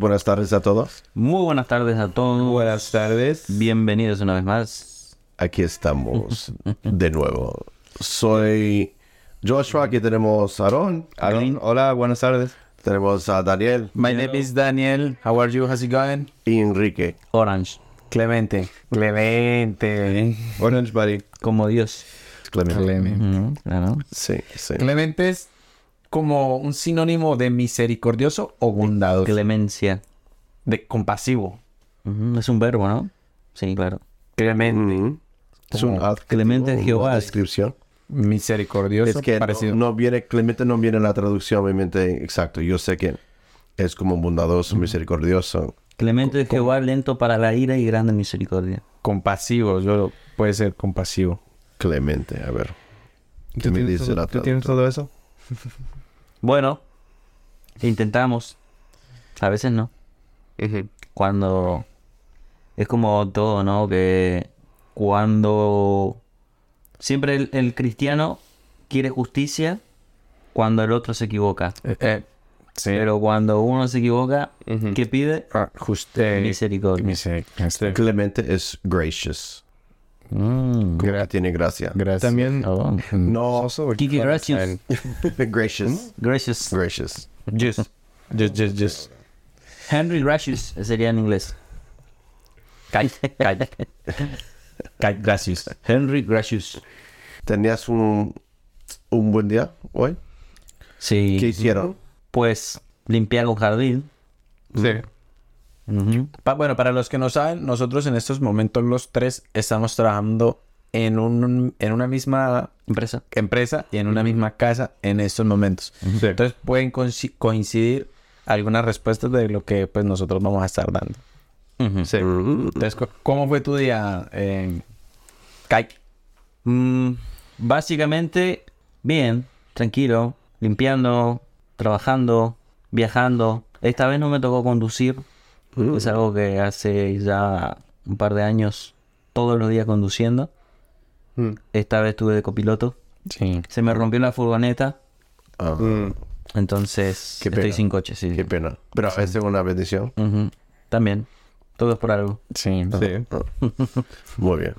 Buenas tardes a todos. Muy buenas tardes a todos. Buenas tardes. Bienvenidos una vez más. Aquí estamos de nuevo. Soy Joshua, aquí tenemos a Aaron. Aaron, hola, buenas tardes. Tenemos a Daniel My name is Daniel. How are you? How's it going? y Enrique. Orange. Clemente. Clemente. Orange Buddy. Como Dios. Clemente. Clemente. Ujú, claro. Sí, sí. Clemente es como un sinónimo de misericordioso o bondadoso. Clemencia. De compasivo. Es un verbo, ¿no? Sí, claro. Clemente. Mm. Es un Clemente una Jehová. descripción. Misericordioso. Es que no, parecido. no viene, Clemente no viene en la traducción, obviamente, exacto. Yo sé que es como bondadoso, misericordioso. Clemente de Jehová, lento para la ira y grande misericordia. Compasivo. Yo, puede ser compasivo. Clemente, a ver. ¿Qué ¿Tú me tienes, dice todo, la tú tienes todo eso? Bueno, intentamos. A veces no. Cuando... Es como todo, ¿no? Que cuando... Siempre el, el cristiano quiere justicia cuando el otro se equivoca. Eh, sí. Pero cuando uno se equivoca, Ujú. ¿qué pide? Juste- Misericordia. Misericordia. Clemente es gracious. Mm. Que tiene gracia. Gracias. También. Oh. No, Also, Kiki, gracias. gracious. Gracious. Gracious. Just. Just, just, just. Henry Gracious sería en inglés. Kai, kai. Kai, gracias. Henry Gracious. ¿Tenías un, un buen día hoy? Sí. ¿Qué hicieron? Pues limpiar un jardín. Sí. Pa- bueno, para los que no saben, nosotros en estos momentos los tres estamos trabajando en, un, en una misma Empresa. empresa y en una misma casa en estos momentos. Entonces pueden coinci- coincidir algunas respuestas de lo que pues nosotros vamos a estar dando. Sí. Entonces, ¿cómo fue tu día, eh, Kai? Mm, básicamente, bien, tranquilo, limpiando, trabajando, viajando. Esta vez no me tocó conducir. Mm. Es algo que hace ya un par de años todos los días conduciendo. Mm. Esta vez estuve de copiloto. Sí. Se me rompió la furgoneta. Ah, Entonces Qué estoy pena. sin coche, sí. Qué pena. Pero es una bendición. Ujú. También. Todo es por algo. Sí. Muy bien.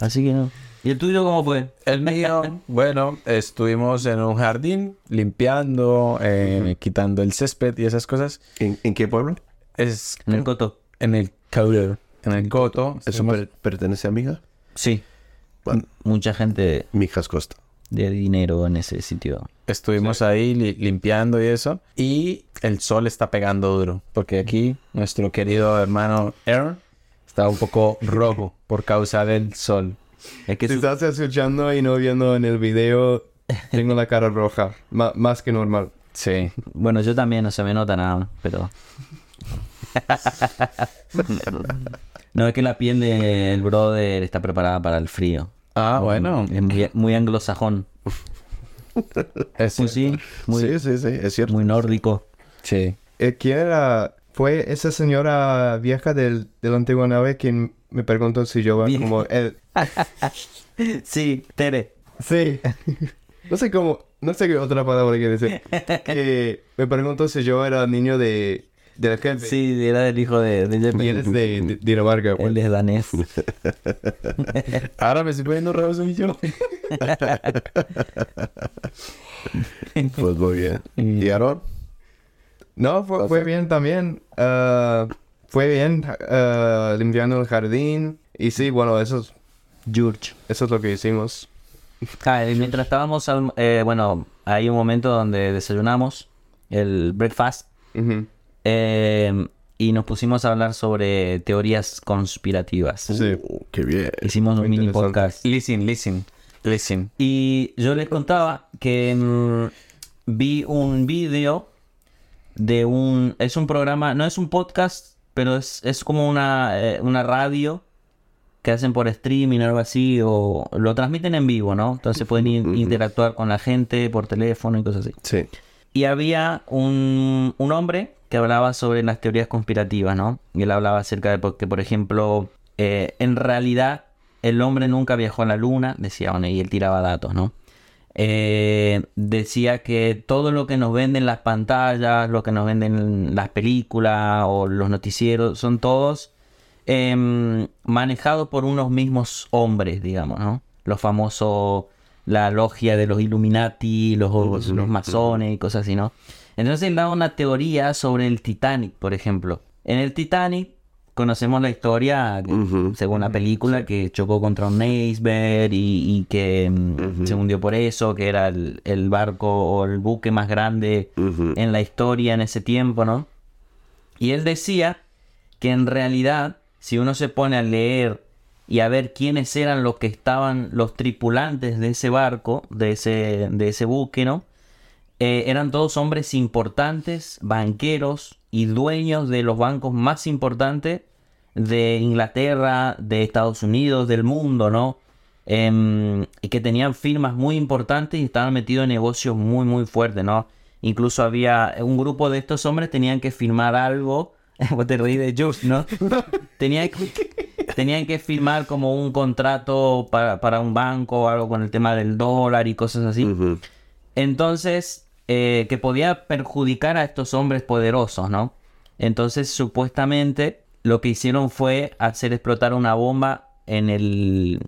Así que no. ¿Y el tuyo cómo fue? El mío, bueno, estuvimos en un jardín limpiando, eh, quitando el césped y esas cosas. ¿En, en qué pueblo? Es En el coto. en el Coto. En el Coto. ¿Eso per- pertenece a mi hija? Sí. Bueno, Mucha gente mi hija es Costa. de dinero en ese sitio. Estuvimos ahí li- limpiando y eso. Y el sol está pegando duro. Porque aquí nuestro querido hermano Aaron está un poco rojo por causa del sol. Es que Si estás escuchando y no viendo en el video, tengo la cara roja. Más que normal. Sí. Bueno, yo también no se me nota nada, pero... no, es que la piel del brother está preparada para el frío. Ah, bueno. Es muy, muy anglosajón. Es- Muy, sí, muy, sí, sí, sí, es cierto. muy nórdico. sí. Eh, ¿Quién era fue esa señora vieja del, de la antigua nave quien me preguntó si yo era como el... Sí, Tere. Sí. No sé cómo, no sé qué otra palabra que decir. Que me preguntó si yo era niño de, del jefe. Sí, era el hijo de, de Jeppe. Y él es de, de Dinamarca. pues. Él es danés. Ahora me estoy poniendo raro soy yo. Pues muy bien. ¿Y Aaron? No, fue, fue bien también. Ah, fue bien ah, limpiando el jardín. Y sí, bueno, eso, es- George. eso es lo que hicimos. Ah, y mientras estábamos, al- eh, bueno, hay un momento donde desayunamos el breakfast Ujú. Eh, y nos pusimos a hablar sobre teorías conspirativas. Sí. Uh, qué bien. Hicimos un mini podcast. Listen, listen, listen. Y yo les contaba que mm, vi un vídeo de un... Es un programa, no es un podcast, pero es, es como una, eh, una radio que hacen por streaming o algo así, o lo transmiten en vivo, ¿no? Entonces pueden in- interactuar con la gente por teléfono y cosas así. Sí. Y había un, un hombre que hablaba sobre las teorías conspirativas, ¿no? Y él hablaba acerca de que, por ejemplo, eh, en realidad el hombre nunca viajó a la luna, decía, bueno, y él tiraba datos, ¿no? Eh, decía que todo lo que nos venden las pantallas, lo que nos venden las películas o los noticieros, son todos em, manejados por unos mismos hombres, digamos, ¿no? Los famosos, la logia de los Illuminati, los, los masones y cosas así, ¿no? Entonces él daba una teoría sobre el Titanic, por ejemplo. En el Titanic conocemos la historia, según la película, que chocó contra un iceberg y, y que mm, se hundió por eso, que era el, el barco o el buque más grande en la historia en ese tiempo, ¿no? Y él decía que en realidad, si uno se pone a leer y a ver quiénes eran los que estaban, los tripulantes de ese barco, de ese, de ese buque, ¿no? Eh, eran todos hombres importantes, banqueros y dueños de los bancos más importantes de Inglaterra, de Estados Unidos, del mundo, ¿no? Y que tenían firmas muy importantes y estaban metidos en negocios muy, muy fuertes, ¿no? Incluso había un grupo de estos hombres tenían que firmar algo. Vos te reís de Jules, ¿no? Tenían que, tenían que firmar como un contrato para, para un banco o algo con el tema del dólar y cosas así. Entonces, eh, que podía perjudicar a estos hombres poderosos, ¿no? Entonces, supuestamente, lo que hicieron fue hacer explotar una bomba en el,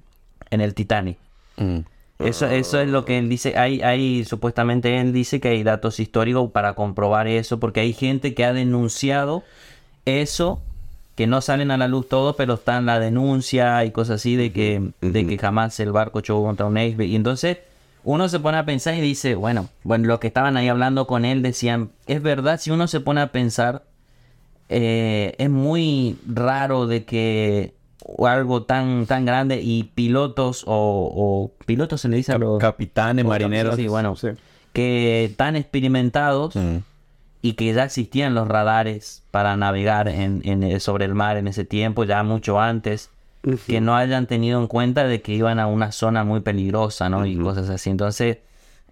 en el Titanic. Mm. Eso, eso es lo que él dice. Hay, hay, supuestamente él dice que hay datos históricos para comprobar eso, porque hay gente que ha denunciado eso, que no salen a la luz todo, pero está en la denuncia y cosas así de que, de que jamás el barco chocó contra un iceberg. Y entonces uno se pone a pensar y dice, bueno, bueno, los que estaban ahí hablando con él decían, es verdad, si uno se pone a pensar, eh, es muy raro de que algo tan, tan grande y pilotos o, o pilotos se le dice a los Capitanes, o marineros. Sí, bueno, Sí. que tan experimentados Mm. y que ya existían los radares para navegar en, en, sobre el mar en ese tiempo, ya mucho antes, que no hayan tenido en cuenta de que iban a una zona muy peligrosa, ¿no? Y cosas así. Entonces,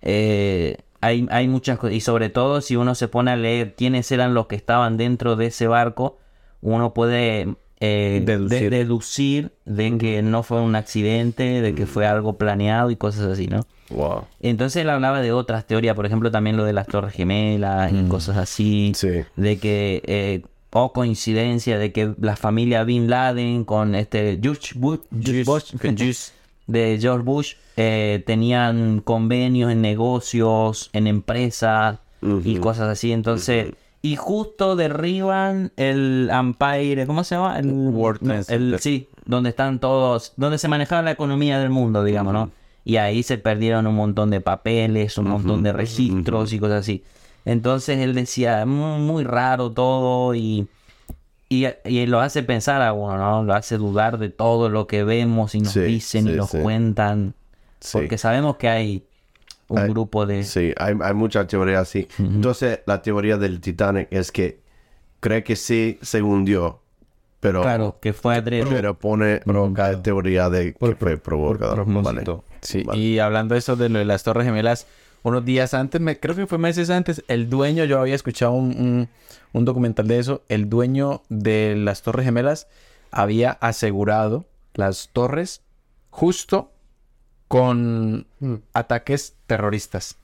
eh, hay, hay muchas cosas, y sobre todo si uno se pone a leer quiénes eran los que estaban dentro de ese barco, uno puede eh, de- Deducir. deducir de que no fue un accidente, de que fue algo planeado y cosas así, ¿no? Wow. Entonces él hablaba de otras teorías, por ejemplo, también lo de las torres gemelas y cosas así. Sí. De que, eh, o coincidencia, de que la familia Bin Laden con este George Bush, Bush- de George Bush eh, tenían convenios en negocios, en empresas y cosas así. Entonces, y justo derriban el Empire, ¿cómo se llama? El World no, Trade el- Center. Sí, donde están todos, donde se manejaba la economía del mundo, digamos, ¿no? Y ahí se perdieron un montón de papeles, un montón de registros y cosas así. Entonces él decía, muy, muy raro todo y, y, y lo hace pensar a uno, ¿no? Lo hace dudar de todo lo que vemos y nos Sí, dicen y nos sí. cuentan. Sí. Porque sabemos que hay un Hay- grupo de... Sí, hay, hay muchas teorías así. Entonces, la teoría del Titanic es que cree que sí se hundió, pero, Claro, que fue adrede. pero pone la teoría de que fue provocado. por Vale. propósito. Sí, Vale. y hablando de eso de lo de las Torres Gemelas, unos días antes, me, creo que fue meses antes, el dueño, yo había escuchado un, un- un documental de eso, el dueño de las Torres Gemelas había asegurado las torres justo con ataques terroristas.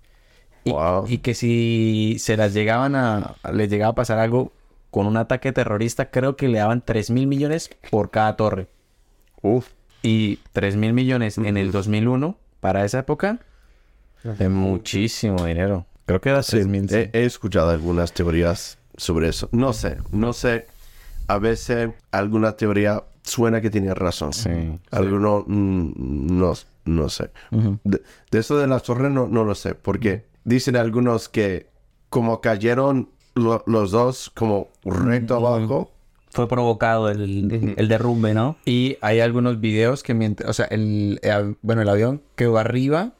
Y, Wow. y que si se las llegaban a, les llegaba a pasar algo con un ataque terrorista, creo que le daban 3 mil millones por cada torre. Uf. Y 3 mil millones en el 2001, para esa época, es muchísimo dinero. Creo que era 3 mil. He, he escuchado algunas teorías sobre eso. No sé, no sé. A veces alguna teoría suena que tiene razón. Sí. Alguno mm, no, no sé. de, de eso de las torres no, no lo sé. Porque dicen algunos que como cayeron lo- los dos como recto abajo. Fue provocado el, el derrumbe, ¿no? Y hay algunos videos que mientras, o sea, el, bueno, el avión quedó arriba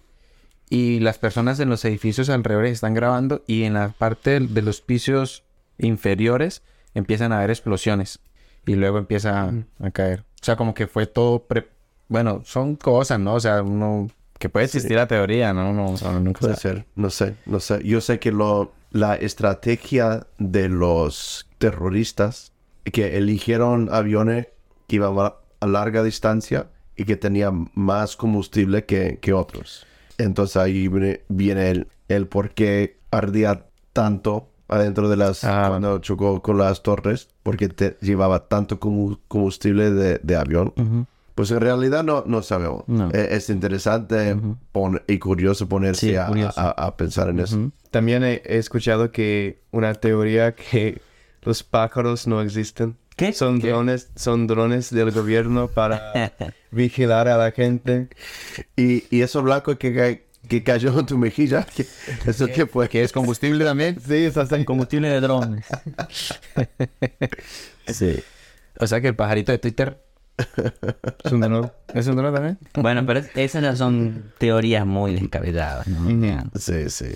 y las personas en los edificios alrededor están grabando y en la parte de los pisos inferiores empiezan a haber explosiones y luego empieza a, a caer. O sea, como que fue todo, pre- bueno, son cosas, ¿no? O sea, uno, que puede existir la teoría, ¿no? No, o sea, nunca Puede sabe. ser, no sé, no sé. Yo sé que lo, la estrategia de los terroristas que eligieron aviones que iban a, a larga distancia y que tenían más combustible que, que otros. Entonces ahí viene, el, el por qué ardía tanto adentro de las... Ah. cuando chocó con las torres, porque te llevaba tanto combu- combustible de, de avión. Pues en realidad no, no sabemos. No. Eh, Es interesante pon- y curioso ponerse Sí, a, curioso. a- a pensar en eso. También he, he escuchado que una teoría que los pájaros no existen. ¿Qué? Son ¿Qué? drones, son drones del gobierno para vigilar a la gente. Y, y eso blanco que, que cayó en tu mejilla, ¿qué- ¿eso qué fue? ¿Que es combustible también? Sí, es así. Combustible de drones. Sí. O sea que el pajarito de Twitter Es un dron. es un dron también. Bueno, pero es- esas ya son teorías muy descabelladas, ¿no? Sí, sí.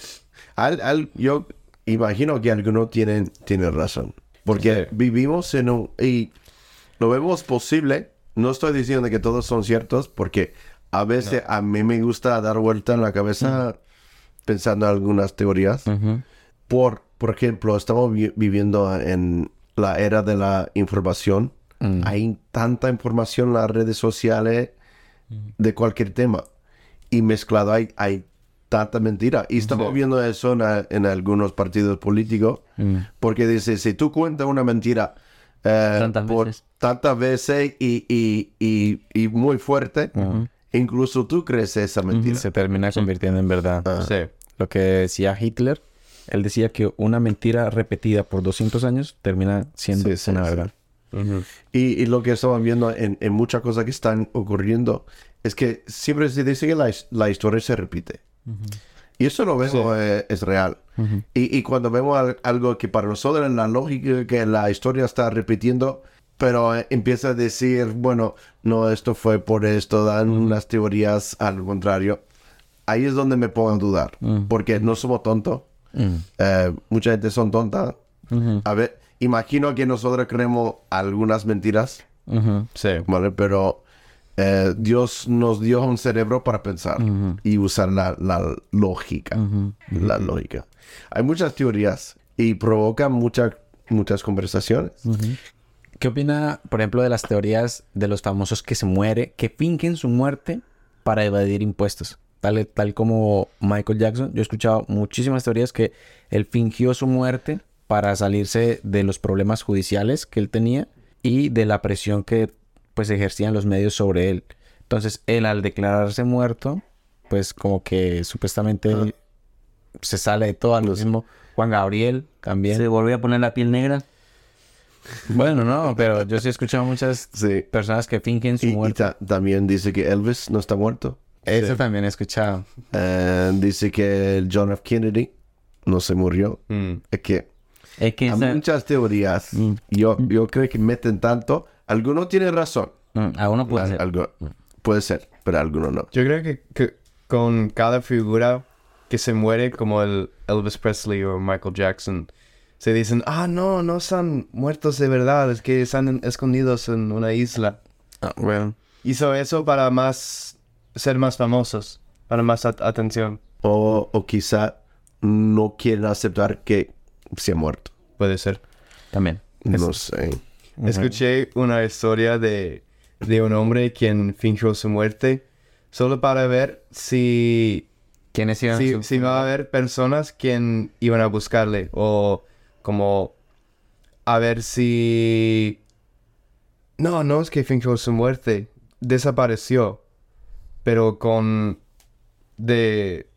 Al- al- yo imagino que algunos tienen, tienen razón. Porque vivimos en un... Y lo vemos posible. No estoy diciendo que todos son ciertos, porque a veces a mí me gusta dar vuelta en la cabeza pensando en algunas teorías. Por, por ejemplo, estamos vi- viviendo en la era de la información. Hay tanta información en las redes sociales de cualquier tema. Y mezclado hay, hay tanta mentira. Y estamos viendo eso en, a- en algunos partidos políticos. Porque dice, si tú cuentas una mentira eh, Tantas por veces. tantas veces y, y, y, y muy fuerte, incluso tú crees esa mentira. Se termina convirtiendo en verdad. Sí. Lo que decía Hitler, él decía que una mentira repetida por 200 años termina siendo Sí, sí, una sí. verdad. Y, y lo que estamos viendo en, en muchas cosas que están ocurriendo es que siempre se dice que la historia se repite. Y eso lo vemos, eh, es real. y, y cuando vemos al- algo que para nosotros es la lógica que la historia está repitiendo, pero eh, empieza a decir, bueno, no, esto fue por esto, dan unas teorías al contrario. Ahí es donde me pongo a dudar, porque no somos tontos. Eh, mucha gente son tontas. A ver, imagino que nosotros creemos algunas mentiras. Sí. ¿vale? Pero eh, Dios nos dio un cerebro para pensar y usar la, la lógica. La lógica. Hay muchas teorías y provocan muchas muchas conversaciones. ¿Qué opina, por ejemplo, de las teorías de los famosos que se muere, que fingen su muerte para evadir impuestos? Tal, tal como Michael Jackson. Yo he escuchado muchísimas teorías que él fingió su muerte para salirse de los problemas judiciales que él tenía y de la presión que pues ejercían los medios sobre él. Entonces, él al declararse muerto, pues como que supuestamente se sale de todo. Lo mismo Juan Gabriel también. Se volvió a poner la piel negra. Bueno, no, pero yo sí he escuchado muchas Sí. personas que fingen su Y, y muerte. ta- también dice que Elvis no está muerto. Eso también he escuchado. Eh, dice que el John F. Kennedy no se murió. Mm. Es que Es que hay esa- muchas teorías. Yo, yo creo que meten tanto. Algunos tienen razón. Mm, a uno puede ser. Algo, puede ser, pero algunos no. Yo creo que, que con cada figura que se muere, como el Elvis Presley o Michael Jackson, se dicen, ah, no, no están muertos de verdad, es que están en- escondidos en una isla. bueno. Hizo eso para más ser más famosos, para más at- atención. O, o quizá no quieren aceptar que se ha muerto. Puede ser. También. No sé. Escuché una historia de, de un hombre quien fingió su muerte solo para ver si, ¿Quiénes iban si, su- si va a haber personas quien iban a buscarle o como a ver si... No, no es que fingió su muerte, desapareció, pero con... de...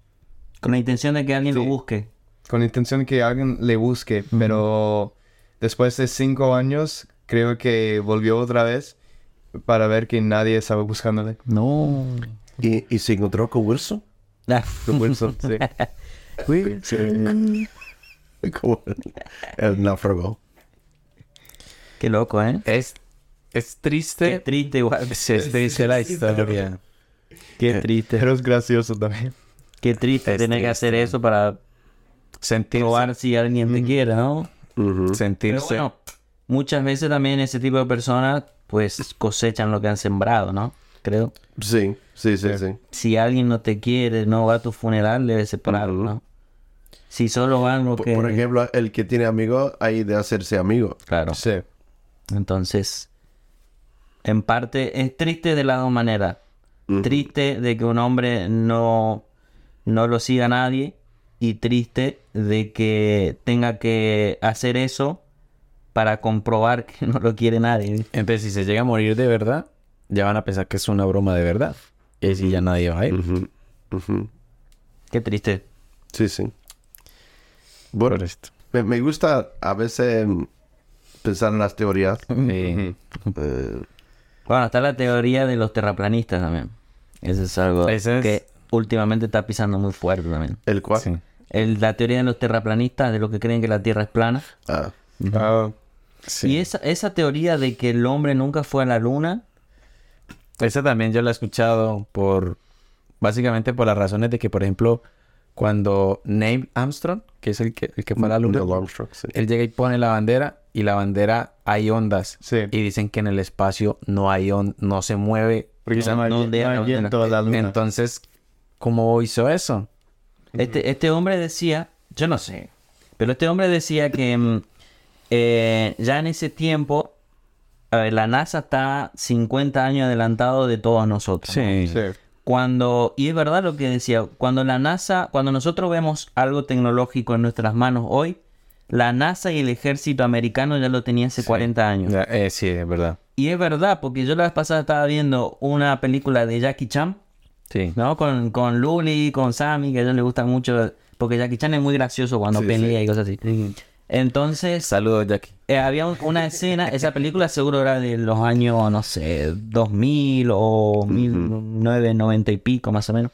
Con la intención de que alguien lo busque. con intención de que alguien le busque, pero después de cinco años creo que volvió otra vez para ver que nadie estaba buscándole. No. ¿Y, y se encontró con Wilson? Ah, Con Wilson, sí. Como el, náufrago. Qué loco, ¿eh? Es, es Qué triste. triste igual. Sí, es triste la historia. Qué triste. Pero es gracioso también. Qué triste Es tener que triste. hacer eso para Sentirse, probar si alguien te quiere, ¿no? Sentirse. bueno, muchas veces también ese tipo de personas pues cosechan lo que han sembrado, ¿no? Creo. Sí, sí, sí, sí. Si alguien no te quiere, no va a tu funeral, debe separarlo. ¿no? Si solo van lo Por, que... por ejemplo, el que tiene amigos hay de hacerse amigo. Claro. Sí. Entonces, en parte es triste de las dos maneras. Triste de que un hombre no, no lo siga nadie y triste de que tenga que hacer eso para comprobar que no lo quiere nadie. Entonces, si se llega a morir de verdad, ya van a pensar que es una broma de verdad. Y si ya nadie va a ir. Qué triste. Sí, sí. Bueno, Por esto. me, me gusta a veces pensar en las teorías. Sí. Eh, Bueno, está la teoría de los terraplanistas también. Eso es algo Ese es- que últimamente está pisando muy fuerte también. ¿El cual? Sí. El- la teoría de los terraplanistas, de los que creen que la Tierra es plana. Ah, Sí. Y esa, esa teoría de que el hombre nunca fue a la luna, Esa también yo la he escuchado por... Básicamente por las razones de que, por ejemplo, cuando Neil Armstrong, que es el que, el que fue a la luna, Neil Armstrong, sí. él llega y pone la bandera y la bandera hay ondas. Sí. Y dicen que en el espacio no hay on no se mueve. porque No, no, no hay- deja no hay la viento a la luna. Entonces, ¿cómo hizo eso? este, este hombre decía, yo no sé, pero este hombre decía que mm, eh, ya en ese tiempo a ver, la NASA está 50 años adelantado de todos nosotros. ¿no? Sí. Cuando, y es verdad lo que decía, cuando la NASA, cuando nosotros vemos algo tecnológico en nuestras manos hoy, la NASA y el ejército americano ya lo tenían hace 40 años. Eh, sí, es verdad. Y es verdad, porque yo la vez pasada estaba viendo una película de Jackie Chan, Sí. ¿no? Con, con Luli, con Sammy, que a ellos les gusta mucho, porque Jackie Chan es muy gracioso cuando Sí, pelea sí. y cosas así. Entonces, Saludos, Jackie. eh, había un- una escena, esa película seguro era de los años, no sé, 2000 o 1990 y pico más o menos.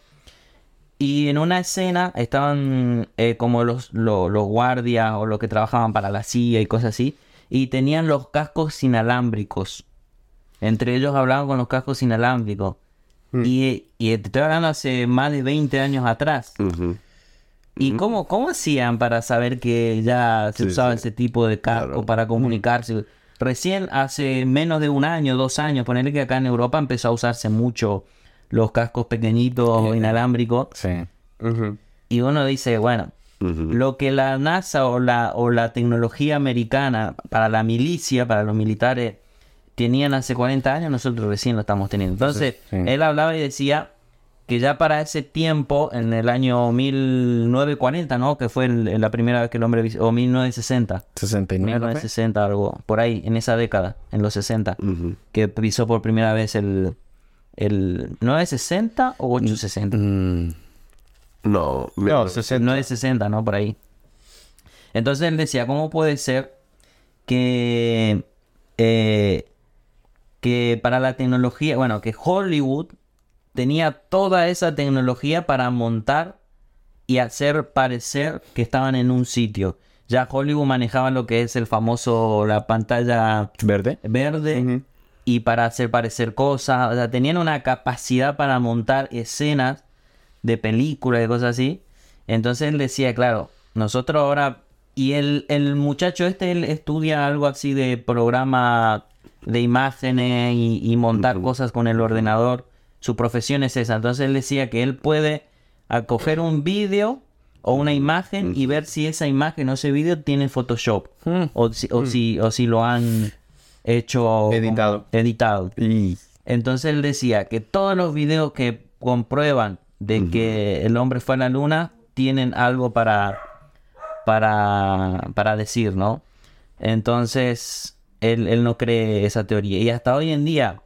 Y en una escena estaban eh, como los, lo- los guardias o los que trabajaban para la CIA y cosas así. Y tenían los cascos inalámbricos. Entre ellos hablaban con los cascos inalámbricos. Y, y te estoy hablando hace más de 20 años atrás. Ujú. ¿Y cómo, cómo hacían para saber que ya se Sí, usaba sí. ese tipo de casco Claro. para comunicarse? Recién hace menos de un año, dos años, ponerle que acá en Europa empezó a usarse mucho los cascos pequeñitos inalámbricos. Sí. Y uno dice, bueno, lo que la NASA o la, o la tecnología americana para la milicia, para los militares, tenían hace 40 años, nosotros recién lo estamos teniendo. Entonces, Sí. él hablaba y decía que ya para ese tiempo, en el año 1940, ¿no? Que fue el- la primera vez que el hombre... O 1960. 69. ¿no fue? 1960, algo. Por ahí, en esa década, en los 60. Ujú. Que pisó por primera vez el... el 960 o 860. Mm, No, me- No, 60. 960, ¿no? Por ahí. Entonces él decía, ¿cómo puede ser que, eh, que para la tecnología, bueno, que Hollywood tenía toda esa tecnología para montar y hacer parecer que estaban en un sitio? Ya Hollywood manejaba lo que es el famoso, la pantalla ¿Verde? verde y para hacer parecer cosas. O sea, tenían una capacidad para montar escenas de películas y cosas así. Entonces él decía, claro, nosotros ahora... Y el, el muchacho este, él estudia algo así de programa de imágenes y, y montar cosas con el ordenador. Su profesión es esa. Entonces él decía que él puede a coger un vídeo o una imagen y ver si esa imagen o ese vídeo tiene Photoshop o, si, o, si, o si lo han hecho Editado. editado. Entonces él decía que todos los videos que comprueban de que el hombre fue a la luna tienen algo para, para, para decir, ¿no? Entonces él, él no cree esa teoría. Y hasta hoy en día,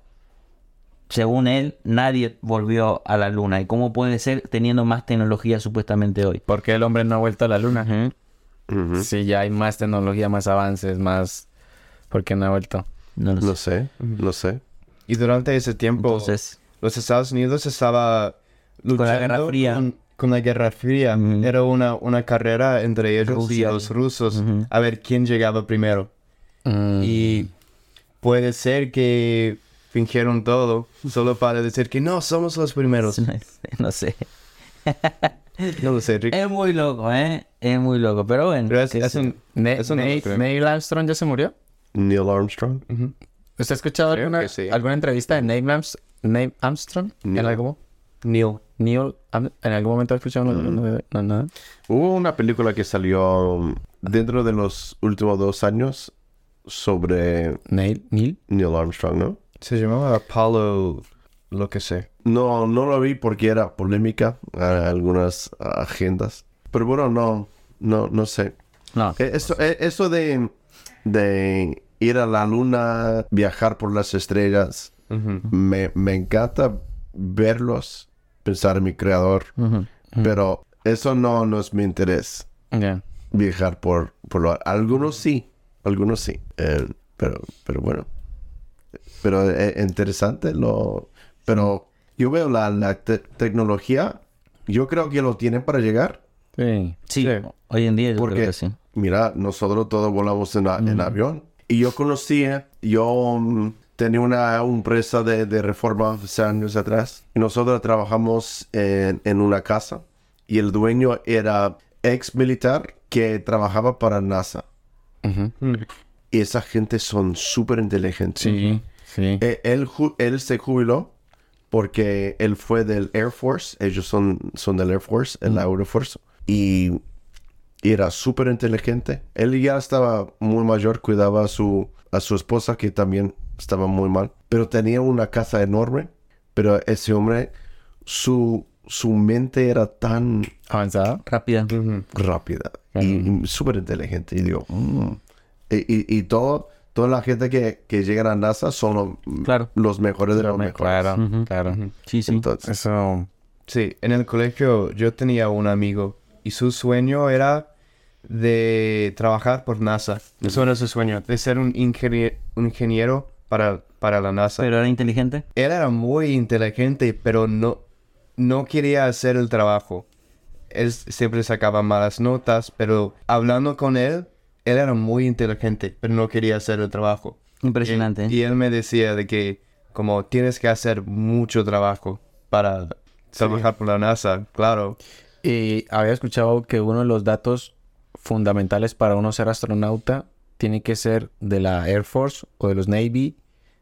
según él, nadie volvió a la luna. ¿Y cómo puede ser teniendo más tecnología supuestamente hoy? ¿Por qué el hombre no ha vuelto a la luna? Si ya hay más tecnología, más avances, más... ¿Por qué no ha vuelto? No lo sé. No sé, no sé. Y durante ese tiempo, Entonces, los Estados Unidos estaba luchando la Guerra Fría. Con, con la Guerra Fría. Era una, una carrera entre ellos Rusia. y los rusos a ver quién llegaba primero. Mm, Y puede ser que fingieron todo solo para decir que no, somos los primeros. no sé. No lo sé, Rick. Es muy loco, ¿eh? Es muy loco. Pero bueno. Pero es, un... Ne- Neil, Armstrong ya se murió. Neil Armstrong. Ujú. ¿Usted ha escuchado Creo alguna, sí. alguna entrevista de Neil, Arms- Neil Armstrong? Neil. ¿En algún, Neil. Neil ¿En algún momento ha escuchado no, no, no? Hubo una película que salió um, dentro de los últimos dos años sobre Neil, Neil. Neil Armstrong, ¿no? Se llamaba Apollo, lo que sé. No, no lo vi porque era polémica a algunas agendas. Pero bueno, no, no, no sé. No. Eh, Eso, eh, eso de, de ir a la luna, viajar por las estrellas, me, me encanta verlos, pensar en mi creador, pero eso no, no es mi interés. Viajar por, por lo... Algunos sí, algunos sí. Eh, pero, pero bueno. Pero es interesante lo... Pero yo veo la, la te- tecnología, yo creo que lo tienen para llegar. Sí. Sí, Sí. hoy en día yo Porque, creo que sí. mira, nosotros todos volamos en, a- en avión. Y yo conocía, yo mm, tenía una empresa de, de reforma hace años atrás. Y nosotros trabajamos en, en una casa. Y el dueño era ex militar que trabajaba para NASA. Y esa gente son súper inteligentes. Sí, sí. Eh, Él, se jubiló porque él fue del Air Force. Ellos son, son del Air Force, el Air Force. Y y era súper inteligente. Él ya estaba muy mayor, cuidaba a su, a su esposa que también estaba muy mal. Pero tenía una casa enorme. Pero ese hombre, su, su mente era tan ¿Avanzada? Rápida. rápida y, y súper inteligente. Y digo, mm. y, y, y todo, toda la gente que, que llega a NASA son lo- Claro. los mejores de los mejores. Claro, claro. Sí, sí. Entonces, Eso... Sí, en el colegio yo tenía un amigo y su sueño era de trabajar por NASA. Eso era su sueño, de ser un, ingenie- un ingeniero para, para la NASA. Pero era inteligente. Él era muy inteligente, pero no, no quería hacer el trabajo. Él siempre sacaba malas notas, pero hablando con él, él era muy inteligente, pero no quería hacer el trabajo. Impresionante. Y, y él me decía de que como tienes que hacer mucho trabajo para trabajar por la NASA, claro. Y había escuchado que uno de los datos fundamentales para uno ser astronauta tiene que ser de la Air Force o de los Navy,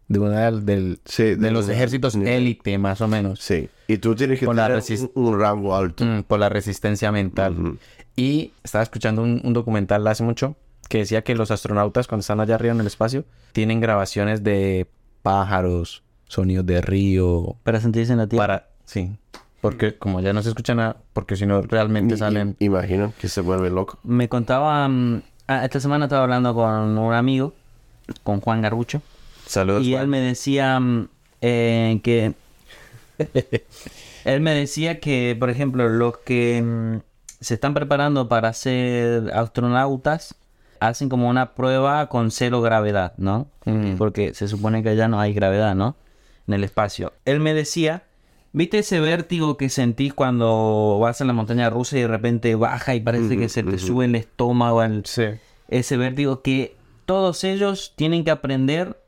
de una del, Sí, de, de los ejércitos sí. élite, más o menos. sí. Y tú tienes que la tener un, un rango alto. Mm, por la resistencia mental. Ujú. Y estaba escuchando un, un documental hace mucho que decía que los astronautas cuando están allá arriba en el espacio tienen grabaciones de pájaros, sonidos de río, Para sentirse en la tierra. para... Sí. Porque como ya no se escucha nada, porque si no realmente I- salen... Imagino que se vuelve loco. Me contaba... mm, ah, esta semana estaba hablando con un amigo, con Juan Garbucho. Saludos. y Juan. él me decía mm, eh, que... él me decía que, por ejemplo, los que mm, se están preparando para ser astronautas hacen como una prueba con cero gravedad, ¿no? Mm. Porque se supone que allá no hay gravedad, ¿no? En el espacio. Él me decía, ¿viste ese vértigo que sentís cuando vas en la montaña rusa y de repente baja y parece que se te sube el estómago, el, Sí. ese vértigo que todos ellos tienen que aprender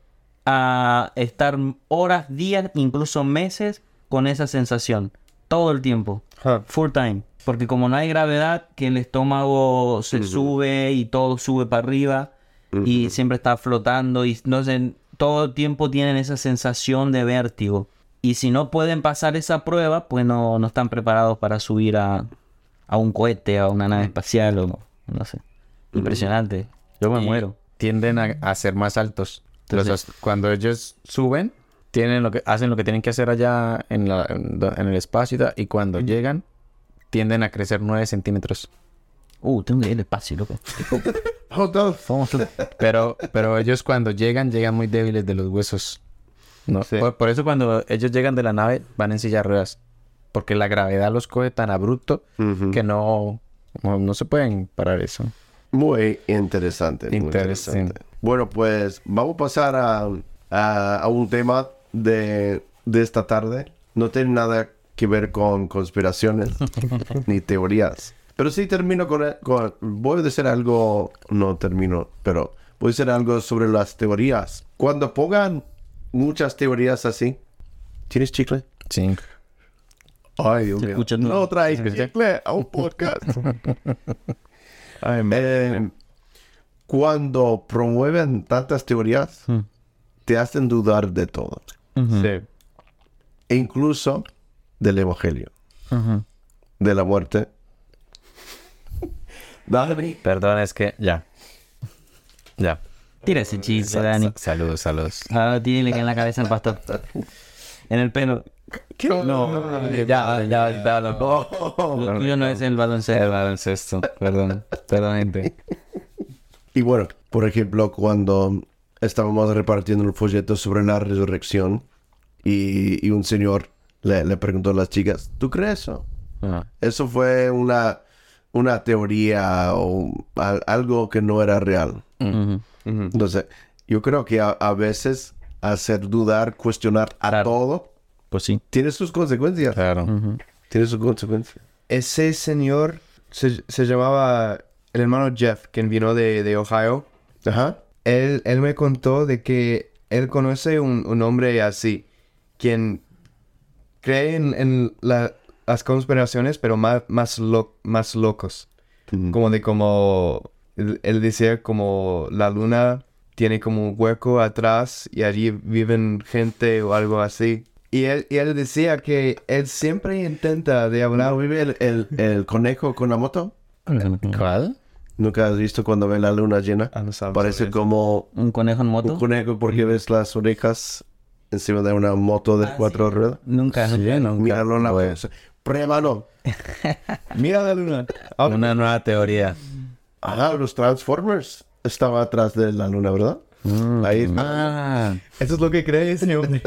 a estar horas, días, incluso meses con esa sensación. Todo el tiempo. Huh. Full time. Porque como no hay gravedad, que el estómago se sube y todo sube para arriba y siempre está flotando y no sé, todo el tiempo tienen esa sensación de vértigo. Y si no pueden pasar esa prueba, pues no, no están preparados para subir a, a un cohete, a una nave espacial o no sé. Impresionante. Yo me Y muero. Tienden a, a ser más altos. Entonces- cuando ellos suben, tienen lo que, hacen lo que tienen que hacer allá en, la- en el espacio y cuando llegan, tienden a crecer 9 centímetros. Uh, tengo que ir al espacio, loco. Pero, pero ellos cuando llegan, llegan muy débiles de los huesos. No, Sí. por, por eso cuando ellos llegan de la nave, van en silla de ruedas. Porque la gravedad los coge tan abrupto que no, no, no se pueden parar eso. Muy interesante. muy Interesante. interesante. Bueno, pues vamos a pasar a, a- a un tema de, de esta tarde. No tiene nada que ver con conspiraciones ni teorías. Pero sí termino con, con... Voy a decir algo... No termino, pero voy a decir algo sobre las teorías. Cuando pongan muchas teorías así... ¿Tienes chicle? Sí. Ay, Dios mío. No traes chicle a un podcast. Ay. Eh, cuando promueven tantas teorías, Hmm. te hacen dudar de todo, Sí. e incluso del Evangelio, de la muerte. Dale. Perdón, es que ya. Ya. Tira ese chiste, Dani. sa- saludos, saludos. Ah, tiene en la cabeza el pastor. En el pelo. No, ya, ya, ya, no. Lo tuyo no es el baloncesto. El baloncesto, perdón, perdón, gente. Y bueno, por ejemplo, cuando estábamos repartiendo el folleto sobre la resurrección y, y un señor le, le preguntó a las chicas, ¿tú crees eso? Ah, Eso fue una, una teoría o al- algo que no era real. Ujú. Entonces, yo creo que a, a veces hacer dudar, cuestionar a Claro. todo, Pues sí. tiene sus consecuencias. Claro. Tiene sus consecuencias. Ese señor se, se llamaba el hermano Jeff, quien vino de, de Ohio. Ajá. Él, él me contó de que él conoce un, un hombre así, quien cree en, en la- las conspiraciones, pero más, más, lo- más locos. Como de como, él, él decía como la luna tiene como un hueco atrás y allí viven gente o algo así. Y él, y él decía que él siempre intenta de hablar... ¿No vive el, el- el conejo con la moto? ¿Cuál? ¿Nunca has visto cuando ve la luna llena? Ah, no sabes Parece como Un conejo en un moto. conejo porque ves las orejas encima de una moto de cuatro ruedas. Nunca. Sí, nunca. Míralo en la Pues, Prueba, no. Mira la luna. Una nueva teoría. Ajá, los Transformers estaban atrás de la luna, ¿verdad? Ahí está. Ah, Eso es lo que cree ese hombre.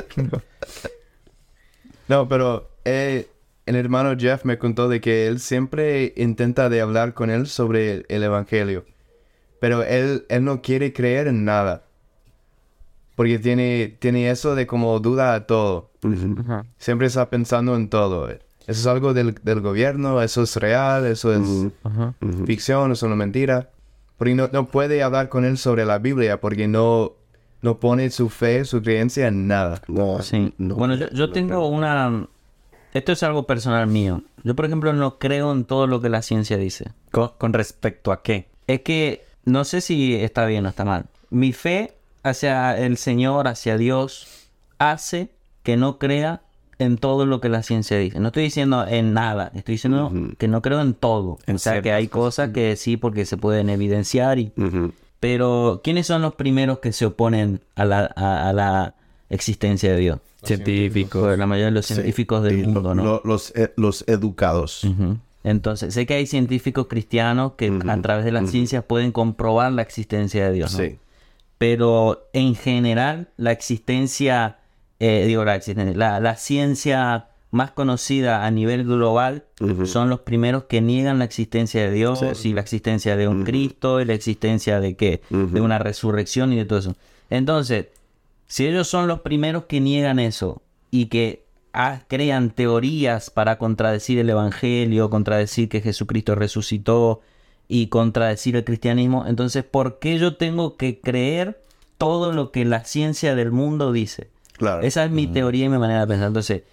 no, pero eh, el hermano Jeff me contó de que él siempre intenta de hablar con él sobre el, el evangelio. Pero él, él no quiere creer en nada. Porque tiene, tiene eso de como duda a todo. Siempre está pensando en todo. Eso es algo del, del gobierno, eso es real, eso es ficción, eso es una mentira. Porque no, no puede hablar con él sobre la Biblia porque no, no pone su fe, su creencia en nada. No, Sí. no bueno, yo, yo no tengo creo. una... Esto es algo personal mío. Yo, por ejemplo, no creo en todo lo que la ciencia dice. ¿con, con respecto a qué? Es que no sé si está bien o está mal. Mi fe hacia el Señor, hacia Dios, hace que no crea en todo lo que la ciencia dice. No estoy diciendo en nada, estoy diciendo que no creo en todo. En o sea, que hay cosas que sí porque se pueden evidenciar y pero, ¿quiénes son los primeros que se oponen a la, a, a la existencia de Dios? Científicos. Pues la mayoría de los Sí. científicos del Y mundo, lo- ¿no? lo- los, eh, los educados. Entonces, sé que hay científicos cristianos que a través de las ciencias pueden comprobar la existencia de Dios, ¿no? Sí. Pero en general, la existencia, eh, digo, la existencia, la, la ciencia más conocida a nivel global son los primeros que niegan la existencia de Dios y la existencia de un Cristo y la existencia de qué, de una resurrección y de todo eso. Entonces, si ellos son los primeros que niegan eso y que ah, crean teorías para contradecir el Evangelio, contradecir que Jesucristo resucitó y contradecir el cristianismo, entonces, ¿por qué yo tengo que creer todo lo que la ciencia del mundo dice? Claro. Esa es mi teoría y mi manera de pensar. Entonces,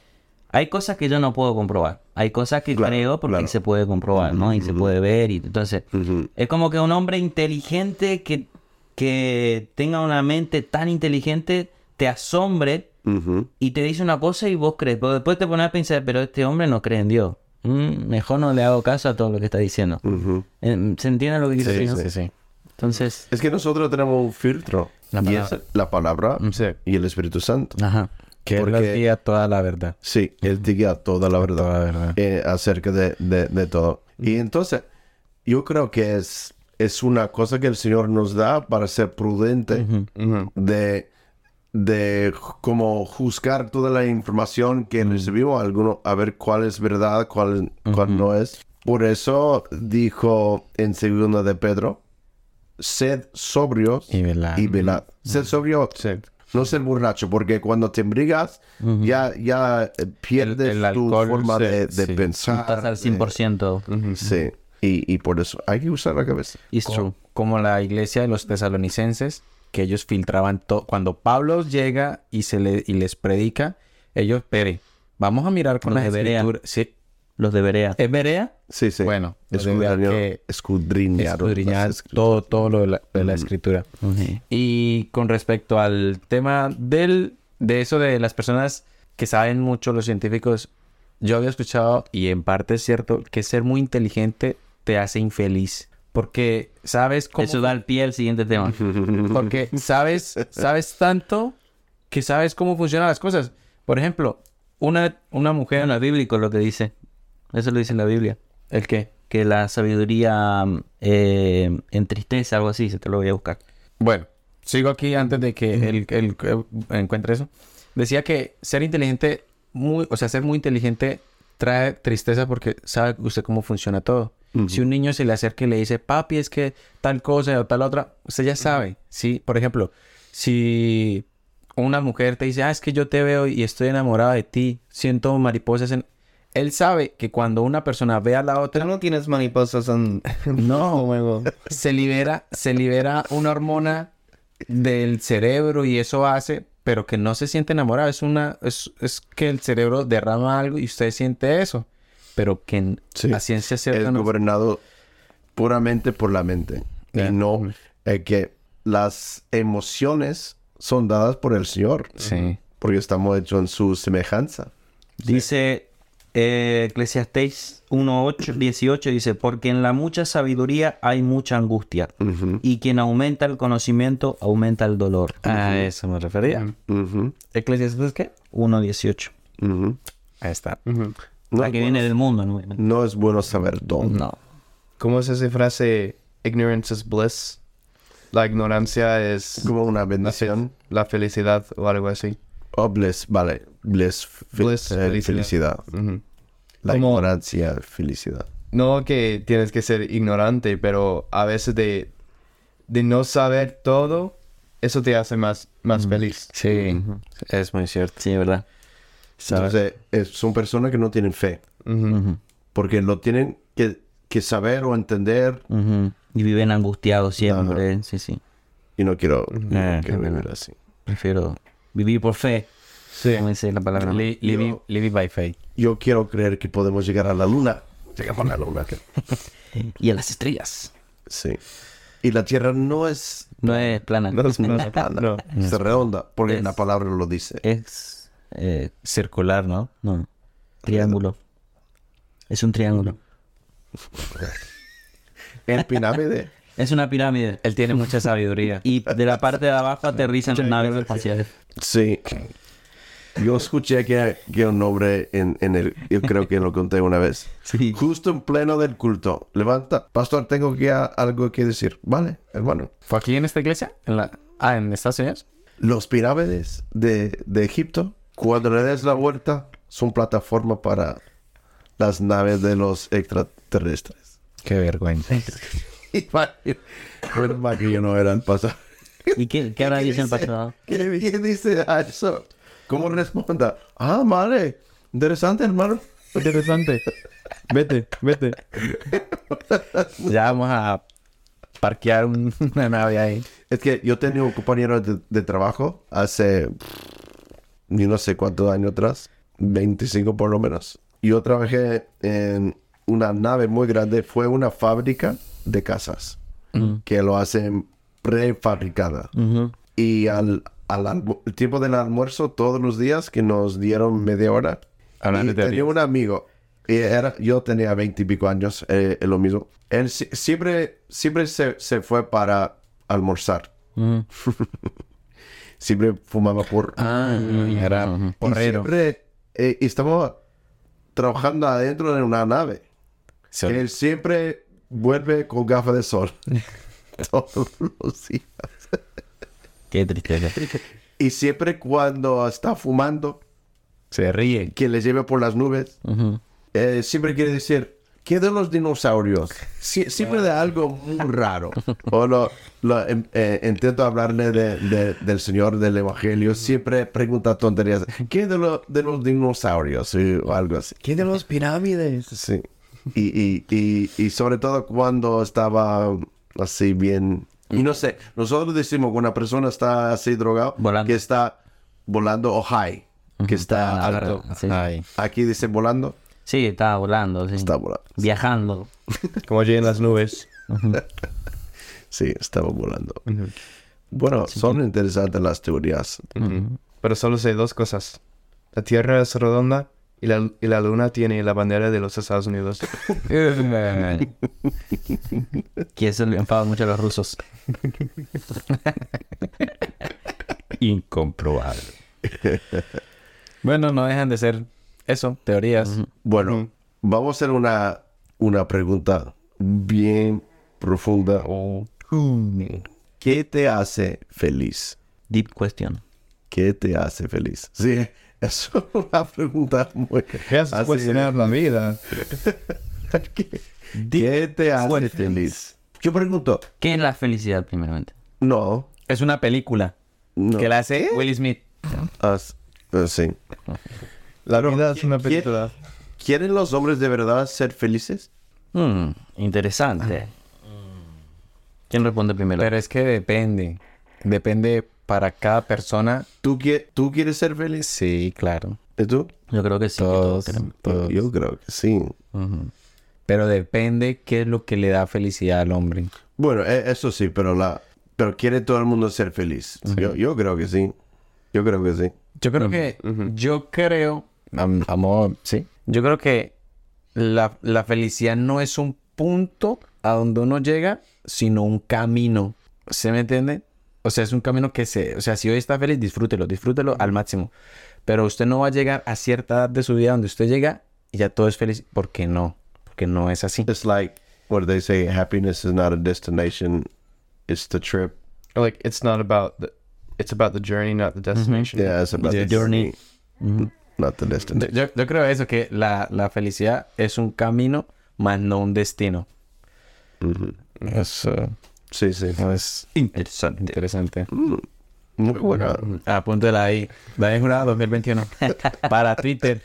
hay cosas que yo no puedo comprobar. Hay cosas que Claro, creo porque claro. se puede comprobar, ¿no? Y se puede ver. Y entonces, es como que un hombre inteligente que, que tenga una mente tan inteligente te asombre y te dice una cosa y vos crees, pero después te pones a pensar, pero este hombre no cree en Dios. Mm, mejor no le hago caso a todo lo que está diciendo. Ujú. Eh, ¿Se entiende lo que quiero Sí, decir? no? Sí, sí. Entonces, Es que nosotros tenemos un filtro. La y palabra. es la palabra Sí. y el Espíritu Santo. ajá. Que él Porque- nos guía toda la verdad. Sí, Él te guía toda la verdad, Toda la verdad. eh, acerca de, de- de todo. Y entonces, yo creo que es, es una cosa que el Señor nos da para ser prudente Ujú. de, de como juzgar toda la información que recibimos, alguno, a ver cuál es verdad, cuál, cuál no es. Por eso dijo en segunda de Pedro, sed sobrios Y velad. y velad. Sed sobrio, Sí. no ser borracho, porque cuando te embriagas, ya, ya eh, pierdes El- el tu forma sí, de, de sí. pensar. Estás al de- 100%. Sí, y, y por eso hay que usar la cabeza. It's true. Como la iglesia de los tesalonicenses, que ellos filtraban todo. Cuando Pablo llega y, se le, y les predica, ellos, espere, vamos a mirar con Los las de escrituras. Sí. Los de Berea. ¿Es Berea? Sí, sí. Bueno, que escudriñar, escudriñar todo, todo lo de la, de la escritura. Y con respecto al tema del, de eso de las personas que saben mucho, los científicos, yo había escuchado, y en parte es cierto, que ser muy inteligente te hace infeliz. Porque sabes cómo... Eso da el pie al siguiente tema. Porque sabes, sabes tanto que sabes cómo funcionan las cosas. Por ejemplo, una, una mujer... Bueno, bíblico lo que dice. Eso lo dice en la Biblia. ¿El qué? Que la sabiduría eh, entristece, algo así. Se te lo voy a buscar. Bueno, sigo aquí antes de que él, él, eh, encuentre eso. Decía que ser inteligente, muy, o sea, ser muy inteligente trae tristeza porque sabe usted cómo funciona todo. Si un niño se le acerca y le dice, papi, es que tal cosa o tal otra, usted ya sabe. Sí, por ejemplo, si una mujer te dice, ah, es que yo te veo y estoy enamorada de ti, siento mariposas en... Él sabe que cuando una persona ve a la otra, Tú no tienes mariposas en... No. Se libera, se libera una hormona del cerebro y eso hace, pero que no se siente enamorado. Es una, es, es que el cerebro derrama algo y usted siente eso. Pero que en- Sí. a ciencia es cierta no- gobernado puramente por la mente. Ya. Y no eh, que las emociones son dadas por el Señor. Sí. Porque estamos hechos en su semejanza. Dice eh, Eclesiastés 1.8, 18, dice, porque en la mucha sabiduría hay mucha angustia, Ujú, y quien aumenta el conocimiento aumenta el dolor. A eso me refería. ujú, ¿Eclesiastes qué? 1.18. ujú. Ahí está. No, La es que bueno, viene del mundo, ¿no? no es bueno saber todo. No. ¿Cómo es esa frase? Ignorance is bliss. La ignorancia es Como una la, fe- bendición. la felicidad o algo así. Oh, bliss, vale. Bliss, fe- Bliss, eh, felicidad. felicidad. Ujú. La Como- ignorancia, felicidad. No que tienes que ser ignorante, pero a veces de, de no saber todo, eso te hace más, más feliz. Sí, es muy cierto. Sí, es verdad. Entonces, es- son personas que no tienen fe. Ujú. Porque lo tienen que, que saber o entender. Ujú. Y viven angustiados siempre. Sí, sí. Y no quiero, no Eh, quiero vivir así. Prefiero vivir por fe. Sí. Como dice la palabra. Li- living, living by faith. Yo quiero creer que podemos llegar a la luna. Llegamos a la luna. que- Y a las estrellas. Sí. Y la Tierra no es, No es plana. No es plana. plana, No. es redonda, porque Es- la palabra lo dice. Es... eh, Circular, ¿no? no. Triángulo. Es un triángulo. El pirámide. Es una pirámide. Él tiene mucha sabiduría. Y de la parte de abajo aterrizan naves espaciales. Sí. Yo escuché que, que un hombre en, en el... Yo creo que lo conté una vez. Sí. Justo en pleno del culto. Levanta. Pastor, tengo que algo que decir. Vale, hermano. ¿Fue aquí en esta iglesia? ¿En la... Ah, en Estados Unidos. Los pirámides de, de Egipto, cuando le des la vuelta, son plataforma para las naves de los extraterrestres. Qué vergüenza. Menos que yo no era el. ¿Y qué, qué habrá dicho el pasado? ¿Qué, qué dice a eso? ¿Cómo responda? Ah, vale. Interesante, hermano. Interesante. Vete, vete. Ya vamos a parquear un- una nave ahí. Es que yo tenía un compañero de, de trabajo hace, yo no sé cuántos años atrás, 25 por lo menos. Yo trabajé en una nave muy grande, fue una fábrica de casas que lo hacen prefabricada. Y al, al el tiempo del almuerzo todos los días que nos dieron media hora. Y tenía un amigo, y era, yo tenía veinte y pico años, eh, lo mismo. Él si- siempre, siempre se, se fue para almorzar. siempre fumaba por... Ah, era y porrero. siempre eh, estaba trabajando adentro de una nave. Que él siempre vuelve con gafas de sol. Todos los días. Qué tristeza. Y siempre cuando está fumando, Se ríe. que le lleve por las nubes, eh, siempre quiere decir, ¿qué de los dinosaurios? Sie- siempre de algo muy raro. O lo, lo, em, eh, intento hablarle de- de- del Señor del Evangelio, siempre pregunta tonterías. ¿Qué de, lo- de los dinosaurios? O algo así. ¿Qué de los pirámides? Sí. Y, y, y, y sobre todo cuando estaba así bien... Y no sé, nosotros decimos cuando una persona está así drogado, Volando. que está volando o high, que está alto. Sí. Aquí dice volando, Sí, estaba volando, sí. está volando. Viajando. Como allí en las nubes. Sí, estaba volando. Bueno, son interesantes las teorías. Pero solo sé dos cosas. La Tierra es redonda y la, y la Luna tiene la bandera de los Estados Unidos. Que eso le enfada mucho a los rusos. Incomprobable. bueno, no dejan de ser eso, teorías. Bueno, vamos a hacer una, una pregunta bien profunda. ¿Qué te hace feliz? Deep question. ¿Qué te hace feliz? Sí, es una pregunta muy... ¿Qué cuestionar la vida? ¿Qué te hace feliz? Yo pregunto, ¿Qué es la felicidad, primeramente? no, Es una película no. que la hace Will Smith. As- eh, sí. La vida es una ¿Qui- película. ¿Quieren los hombres de verdad ser felices? Hmm, interesante. ¿Quién responde primero? Pero es que depende. Depende para cada persona. ¿Tú, qui- ¿Tú quieres ser feliz? Sí, claro. ¿Y tú? Yo creo que sí. que Todos, todos queremos. todos. Yo creo que sí. Pero depende qué es lo que le da felicidad al hombre. Bueno, e- eso sí, pero la... Pero quiere todo el mundo ser feliz. Yo, yo creo que sí. Yo creo que sí. Yo creo que, yo creo, am- amor, sí. Yo creo que la, la felicidad no es un punto a donde uno llega, sino un camino. ¿Se me entiende? O sea, es un camino que se, o sea, si hoy está feliz, disfrútelo, disfrútelo al máximo. Pero usted no va a llegar a cierta edad de su vida donde usted llega y ya todo es feliz. porque no? Porque no es así. It's like what they say, happiness is not a destination, it's the trip. Like, it's not about the... It's about the journey, not the destination. Yeah, it's about The the journey. journey, not the destination. Yo, yo creo eso, que la, la felicidad es un camino, más no un destino. Eso Sí, sí. es interesante. interesante. Muy buena. Apúntela ahí. David Jurado 2021. Para Twitter.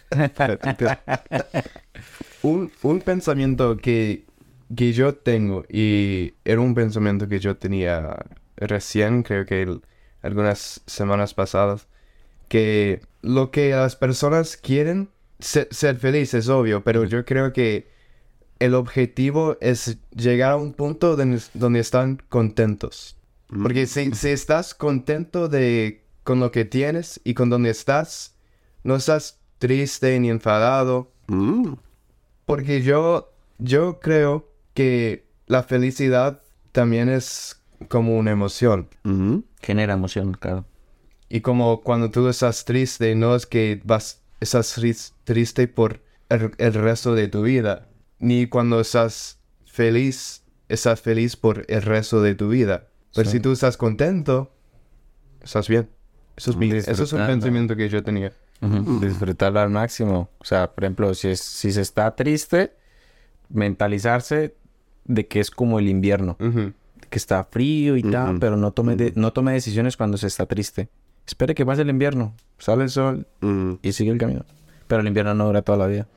Un, un pensamiento que, que yo tengo, y era un pensamiento que yo tenía recién, creo que el- algunas semanas pasadas, que lo que las personas quieren, se- ser felices, es obvio, pero yo creo que el objetivo es llegar a un punto donde, donde están contentos. Porque si, si estás contento de, con lo que tienes y con donde estás, no estás triste ni enfadado, Mm. porque yo, yo creo que la felicidad también es como una emoción. Genera emoción, claro. Y como cuando tú estás triste, no es que vas, estás tris- triste por el, el resto de tu vida. Ni cuando estás feliz, estás feliz por el resto de tu vida. Pero si tú estás contento, estás bien. Eso es, mi- eso es un pensamiento que yo tenía. Disfrutarlo al máximo. O sea, por ejemplo, si, es, si se está triste, mentalizarse de que es como el invierno. Ujú. Que está frío y tal, Ujú. pero no tome, de- no tome decisiones cuando se está triste. Espere que pase el invierno. Sale el sol Mm. y sigue el camino. Pero el invierno no dura toda la vida.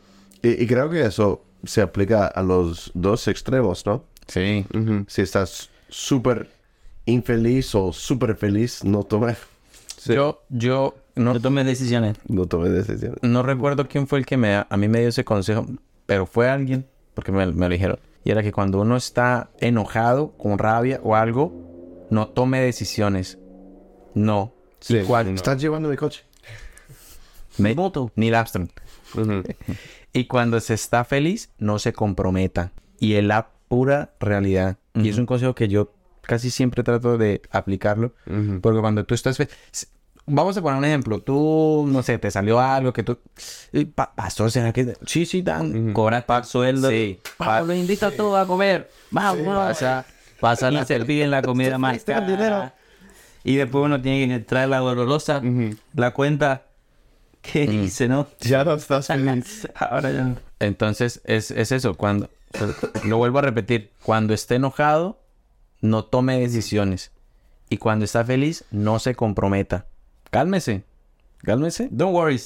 Y, y creo que eso se aplica a los dos extremos, ¿no? Sí. Si estás súper infeliz o súper feliz, no tome, Yo, yo no, No tomes decisiones. no tome decisiones. no recuerdo quién fue el que me, a mí me dio ese consejo, pero fue alguien, porque me, me lo dijeron. Y era que cuando uno está enojado, con rabia o algo, no tome decisiones. No. Sí, ¿Cuál? no. Estás llevando mi coche. Me- Neil Armstrong. Y cuando se está feliz, no se comprometa. Y es la pura realidad. Y es un consejo que yo casi siempre trato de aplicarlo. Ujú. Porque cuando tú estás... fe- s- Vamos a poner un ejemplo. Tú, no sé, te salió algo que tú... Pa- pastor, ¿será que...? Sí, sí, dan. Cobras el sueldo. Sí. Vamos, lo invito a todos a comer. Vamos, vamos. Pasa, Pasan a servir en la comida más cara. Y después uno tiene que traer la dolorosa, Ujú. la cuenta. ¿Qué dice, no? Ya no estás feliz. Ahora ya no. Entonces, es, es eso. Cuando... Lo vuelvo a repetir. Cuando esté enojado, no tome decisiones. Y cuando está feliz, no se comprometa. Cálmese. Cálmese. Don't worry.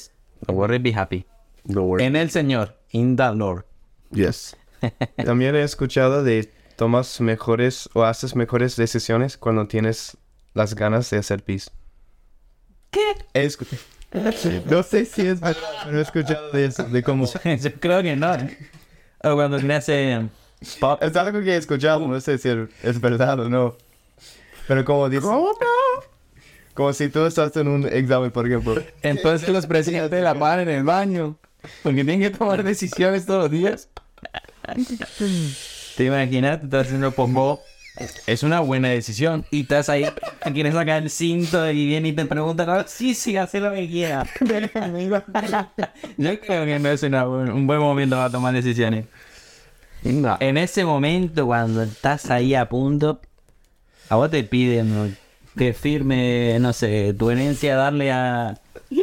Don't worry, be happy. No worry. En el Señor. In the Lord. Yes. También he escuchado de tomas mejores o haces mejores decisiones cuando tienes las ganas de hacer pis. ¿Qué? He escu- No sé si es verdad, pero he escuchado de eso, de cómo... Yo creo que no. O cuando le hace pop. Es algo que he escuchado, no sé si es verdad o no. Pero como dice... Como si tú estás en un examen, por ejemplo. Entonces los presidentes la pagan en el baño. Porque tienen que tomar decisiones todos los días. ¿Te imaginas? Estás haciendo popó Es una buena decisión. y estás ahí, quieres sacar el cinto y viene y te pregunta, "Ah, sí, sí, haz lo que quieras. Yo creo que no es una un buen momento para tomar decisiones. No. En ese momento, cuando estás ahí a punto, a vos te piden que firme, no sé, tu herencia, darle a,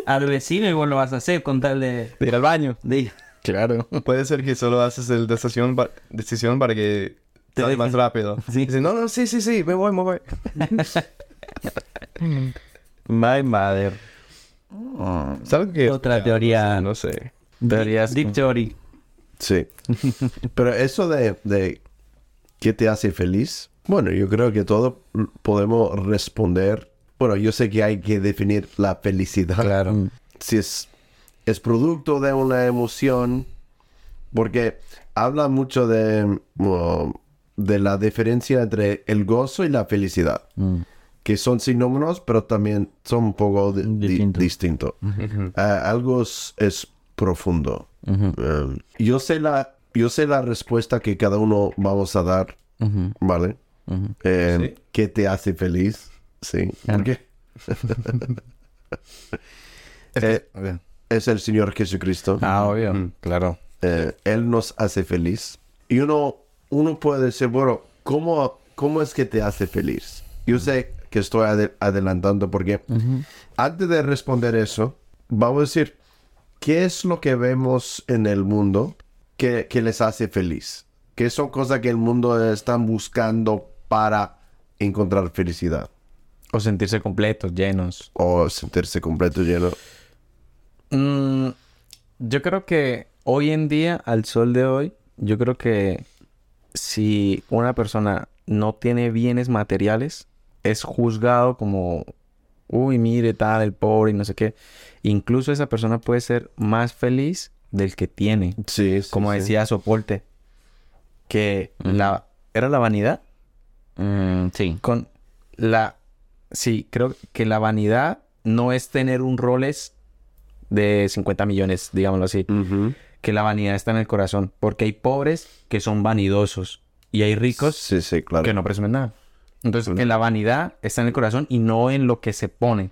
al vecino y vos lo vas a hacer con tal de... De ir al baño. de- Claro. Puede ser que solo haces el decisión, pa- decisión para que te dejen. más rápido. Sí. Dice, no, no, sí, sí, sí, me voy, me voy. My mother. Es algo que... Otra teoría. No sé. Teorías. Deep theory. Sí. Pero eso de, de qué te hace feliz, bueno, yo creo que todos podemos responder. Bueno, yo sé que hay que definir la felicidad. Claro. Si es, es producto de una emoción, porque habla mucho de, um, de la diferencia entre el gozo y la felicidad, que son sinónimos, pero también son un poco di- di- Distintos. distintos. Ah, algo es, es profundo. Um, yo sé la yo sé la respuesta que cada uno vamos a dar, ¿vale? Eh, ¿Qué te hace feliz? Sí. ¿Por qué? Eh, es el Señor Jesucristo. Ah, obvio. Claro. Eh, él nos hace feliz. Y uno, uno puede decir, bueno, ¿cómo, ¿cómo es que te hace feliz? Yo sé que estoy ade- adelantando porque antes de responder eso, vamos a decir, ¿qué es lo que vemos en el mundo que, que les hace feliz? ¿Qué son cosas que el mundo están buscando para encontrar felicidad? O sentirse completos, llenos. O sentirse completo lleno. Mm, yo creo que hoy en día, al sol de hoy, yo creo que si una persona no tiene bienes materiales, es juzgado como, uy, mire tal, el pobre y no sé qué. Incluso esa persona puede ser más feliz del que tiene. Sí, sí, Como sí. decía Soporte, que la era la vanidad Mm, sí. con la sí, creo que la vanidad no es tener un Rolex de 50 millones, digámoslo así, Ujú. Que la vanidad está en el corazón, porque hay pobres que son vanidosos y hay ricos Sí, sí, claro. que no presumen nada. Entonces, que la vanidad está en el corazón y no en lo que se pone.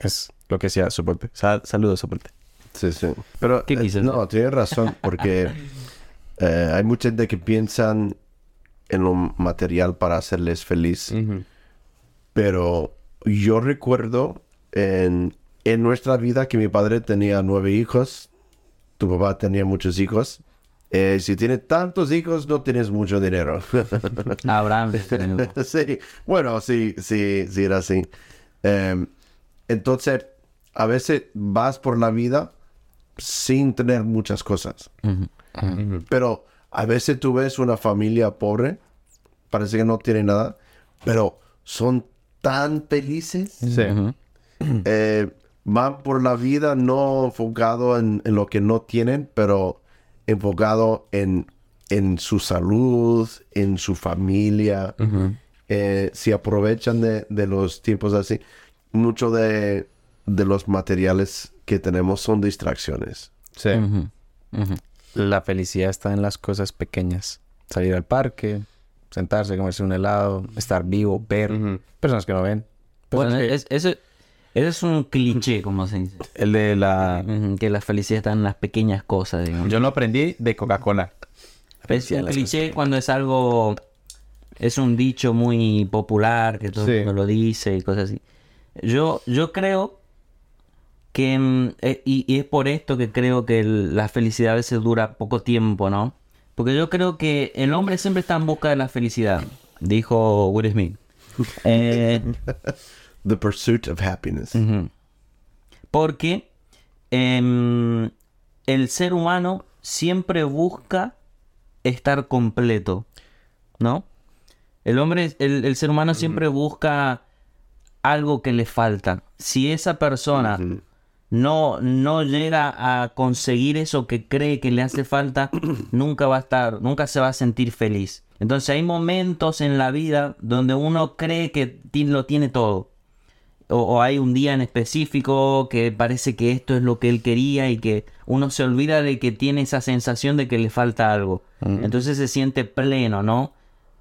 Es lo que decía Soporte. Sa- saludos, Soporte. Sí, sí. Pero, ¿Qué eh, no, tienes razón, porque eh, hay mucha gente que piensan en lo material para hacerles feliz, pero yo recuerdo en, en nuestra vida que mi padre tenía nueve hijos, tu papá tenía muchos hijos. Eh, si tienes tantos hijos, no tienes mucho dinero. Abraham. sí, bueno, sí, sí, sí, era así. Em, entonces, a veces vas por la vida sin tener muchas cosas. Pero a veces tú ves una familia pobre, parece que no tiene nada, pero son tan felices. Sí. Eh, van por la vida no enfocado en, en lo que no tienen, pero enfocado en, en su salud, en su familia. Eh, si aprovechan de, de los tiempos así. mucho de, de los materiales que tenemos son distracciones. Sí. La felicidad está en las cosas pequeñas. Salir al parque, sentarse, comerse un helado, estar vivo, ver. Personas que no ven. Bueno, Personas que- es- eso es un cliché, como se dice. El de la... Que la felicidad está en las pequeñas cosas, digamos. Yo lo aprendí de Coca-Cola. Es un cliché cuando es algo... Es un dicho muy popular que todo Sí. el mundo lo dice y cosas así. Yo, yo creo que... mm, eh, y, y es por esto que creo que el- la felicidad a veces dura poco tiempo, ¿no? Porque yo creo que el hombre siempre está en busca de la felicidad, dijo Will Smith. Eh, The pursuit of happiness. Ujú. Porque em, el ser humano siempre busca estar completo, ¿no? El hombre, el, el ser humano siempre busca algo que le falta. Si esa persona no, no llega a conseguir eso que cree que le hace falta, nunca va a estar, nunca se va a sentir feliz. Entonces hay momentos en la vida donde uno cree que lo tiene todo o, o hay un día en específico que parece que esto es lo que él quería y que uno se olvida de que tiene esa sensación de que le falta algo. Entonces se siente pleno, ¿no?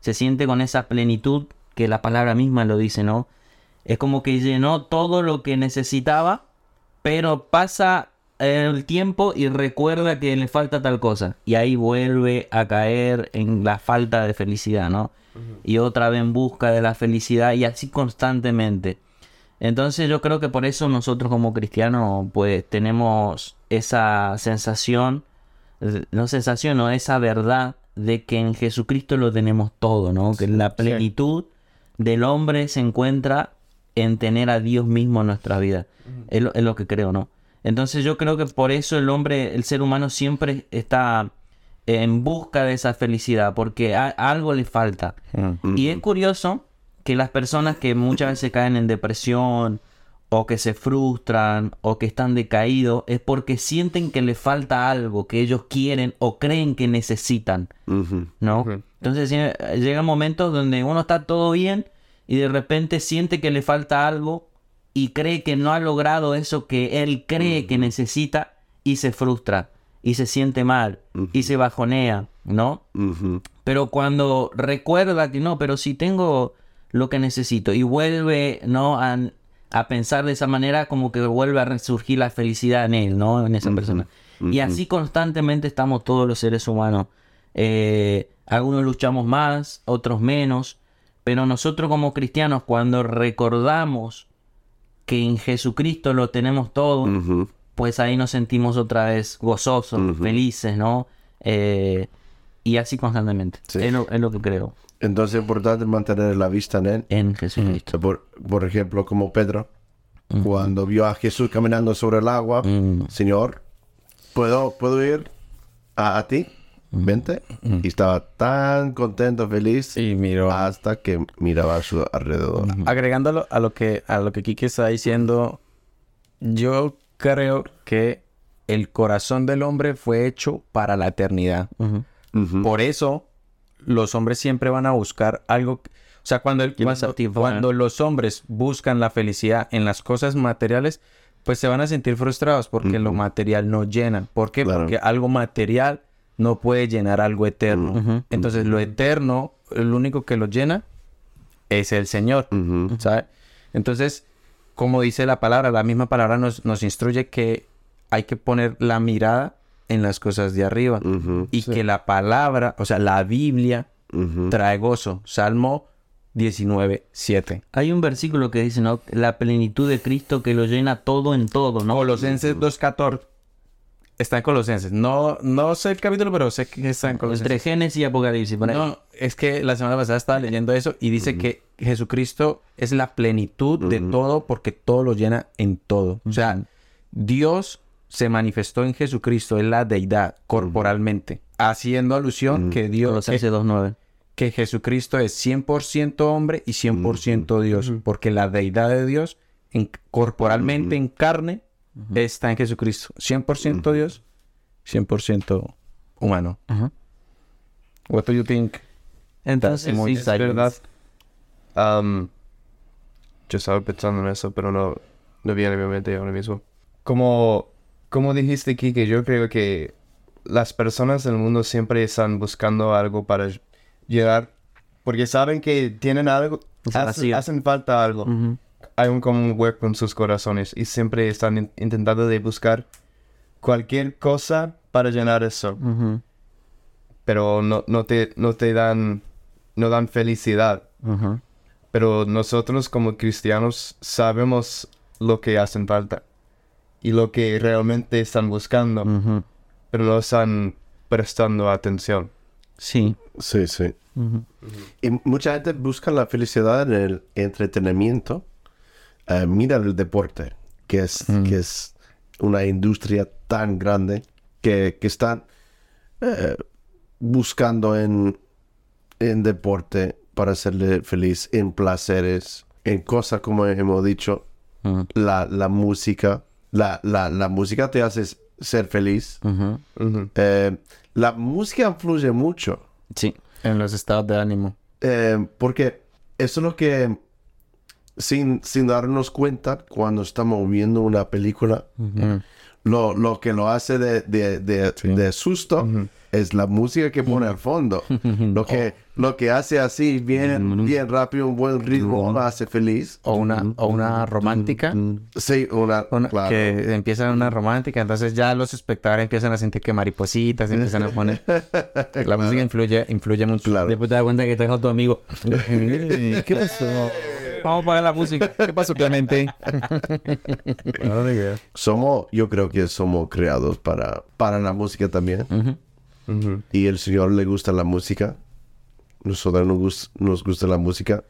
Se siente con esa plenitud que la palabra misma lo dice, ¿no? Es como que llenó todo lo que necesitaba, pero pasa el tiempo y recuerda que le falta tal cosa. Y ahí vuelve a caer en la falta de felicidad, ¿no? Y otra vez en busca de la felicidad y así constantemente. Entonces yo creo que por eso nosotros como cristianos pues tenemos esa sensación, no sensación, no esa verdad de que en Jesucristo lo tenemos todo, ¿no? Que la plenitud del hombre se encuentra en tener a Dios mismo en nuestra vida. Es lo, es lo que creo, ¿no? Entonces yo creo que por eso el hombre, el ser humano siempre está en busca de esa felicidad, porque a- algo le falta. Y es curioso que las personas que muchas veces caen en depresión o que se frustran o que están decaídos es porque sienten que le falta algo que ellos quieren o creen que necesitan. ¿no? Entonces llegan momentos donde uno está todo bien y de repente siente que le falta algo y cree que no ha logrado eso que él cree que necesita y se frustra y se siente mal y se bajonea, ¿no? Pero cuando recuerda que no, pero si tengo lo que necesito y vuelve, ¿no? A, a pensar de esa manera, como que vuelve a resurgir la felicidad en él, ¿no? En esa persona. Y así constantemente estamos todos los seres humanos. Eh, algunos luchamos más, otros menos, pero nosotros como cristianos, cuando recordamos que en Jesucristo lo tenemos todo, pues ahí nos sentimos otra vez gozosos, felices, ¿no? Eh, y así constantemente. Sí. Es, lo, es lo que creo Entonces es importante mantener la vista en él. en Jesucristo. por, por ejemplo, como Pedro, cuando vio a Jesús caminando sobre el agua, Mm. Señor, ¿puedo, ¿puedo ir a, a ti? Vente. Y estaba tan contento, feliz, Y miró. hasta que miraba a su alrededor. Agregándolo a lo que a lo que Kike está diciendo, yo creo que el corazón del hombre fue hecho para la eternidad. Por eso los hombres siempre van a buscar algo. O sea, cuando, el- cuando, cuando los hombres buscan la felicidad en las cosas materiales, pues se van a sentir frustrados porque lo material no llena. ¿Por qué? Claro. Porque algo material no puede llenar algo eterno. Entonces, lo eterno, el único que lo llena es el Señor. Entonces, como dice la palabra, la misma palabra nos, nos instruye que hay que poner la mirada en las cosas de arriba. Y que la palabra, o sea, la Biblia trae gozo. Salmo 19, 7. Hay un versículo que dice, ¿no? La plenitud de Cristo que lo llena todo en todo, ¿no? Colosenses 2.14. Está en Colosenses. No, no sé el capítulo, pero sé que está en Colosenses. Entre Génesis y Apocalipsis. por ahí. No, es que la semana pasada estaba leyendo eso y dice que Jesucristo es la plenitud de todo porque todo lo llena en todo. O sea, Dios se manifestó en Jesucristo, es la deidad corporalmente, haciendo alusión que Dios 2.9. que Jesucristo es 100% hombre y 100% Dios, porque la deidad de Dios en- corporalmente en carne está en Jesucristo, 100% Dios, 100% humano. What do you think? Entonces, sí, Es verdad. Yo estaba pensando en eso, pero no, no viene a mi mente ahora mismo. Como, como dijiste aquí, que yo creo que las personas del mundo siempre están buscando algo para llegar, porque saben que tienen algo, hacen, falta algo. Hay un como un hueco en sus corazones y siempre están in- intentando de buscar cualquier cosa para llenar eso. Pero no, no, te, no te dan, no dan felicidad. Pero nosotros como cristianos sabemos lo que hacen falta y lo que realmente están buscando, pero no están prestando atención. Sí. Sí, sí. Y mucha gente busca la felicidad en el entretenimiento. Eh, mira el deporte, que es, que es una industria tan grande que, que están eh, buscando en, en deporte para hacerle feliz, en placeres, en cosas como hemos dicho, la, la música. La, la, la música te hace ser feliz. Eh, la música influye mucho. Sí. En los estados de ánimo. Eh, porque eso es lo que, sin, sin darnos cuenta, cuando estamos viendo una película, lo, lo que lo hace de, de, de, de susto es la música que pone al fondo. lo, que, lo que hace así, bien, bien rápido, un buen ritmo, lo hace feliz. O una, o una romántica. Sí, una, Una- claro. Que empieza una romántica, entonces ya los espectadores empiezan a sentir que maripositas empiezan a poner. La música influye, influye mucho. Claro. Después te das cuenta que estás con tu amigo. ¿Qué pasó? Vamos a pagar la música. ¿Qué pasó, Clemente? Somos, yo creo que somos creados para, para la música también. Y el Señor le gusta la música. Nosotros nos, gus- nos gusta la música.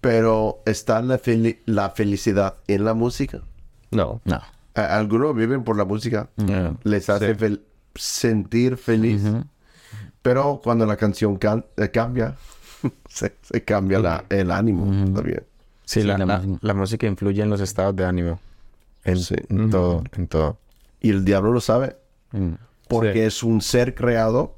Pero ¿está la, fel- la felicidad en la música? No. No. Algunos viven por la música. No. Les hace fel- sentir feliz. Pero cuando la canción can- eh, cambia, se, se cambia la- el ánimo también. Sí, Sí, la, la la- música. la música influye en los estados de ánimo. En, Sí. en todo, en todo. Y el diablo lo sabe. Mm. Porque es un ser creado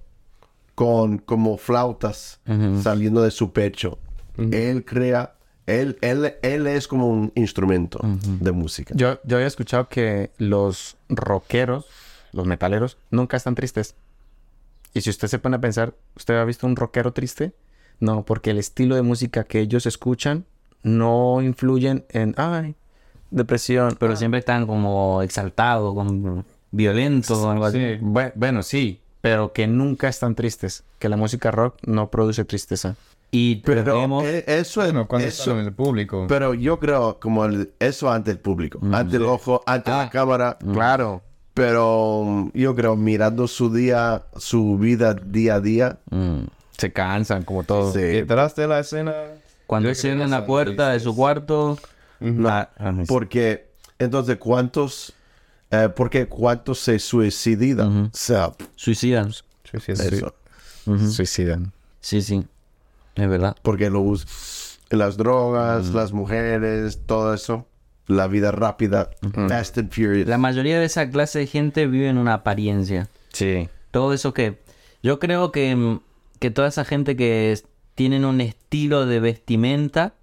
con como flautas saliendo de su pecho. Él crea, él, él, él es como un instrumento de música. Yo, yo había escuchado que los rockeros, los metaleros, nunca están tristes. Y si usted se pone a pensar, ¿usted ha visto un rockero triste? No, porque el estilo de música que ellos escuchan no influyen en, ay, depresión. Pero ah, siempre están como exaltados, como violentos o algo así. Bue- bueno, sí, pero que nunca están tristes. Que la música rock no produce tristeza. Y Pero vemos... eh, eso es, Bueno, cuando eso- están en el público. pero yo creo como el- eso ante el público, ante el ojo, ante la cámara. Claro. Pero mm, yo creo mirando su día, su vida día a día. Mm. Se cansan, como todo. sí. Detrás de la escena... Cuando cierran la puerta de su cuarto... ah, ah, sí. Porque entonces cuántos, eh, porque cuántos se suicidan. O sea, Suicidan. Sí, sí, sí. eso. Suicidan. Sí, sí. Es verdad. Porque lo las drogas, las mujeres, todo eso. La vida rápida. Fast and Furious. La mayoría de esa clase de gente vive en una apariencia. Sí. Todo eso que... Yo creo que, mm, que toda esa gente que es- tienen un estilo de vestimenta,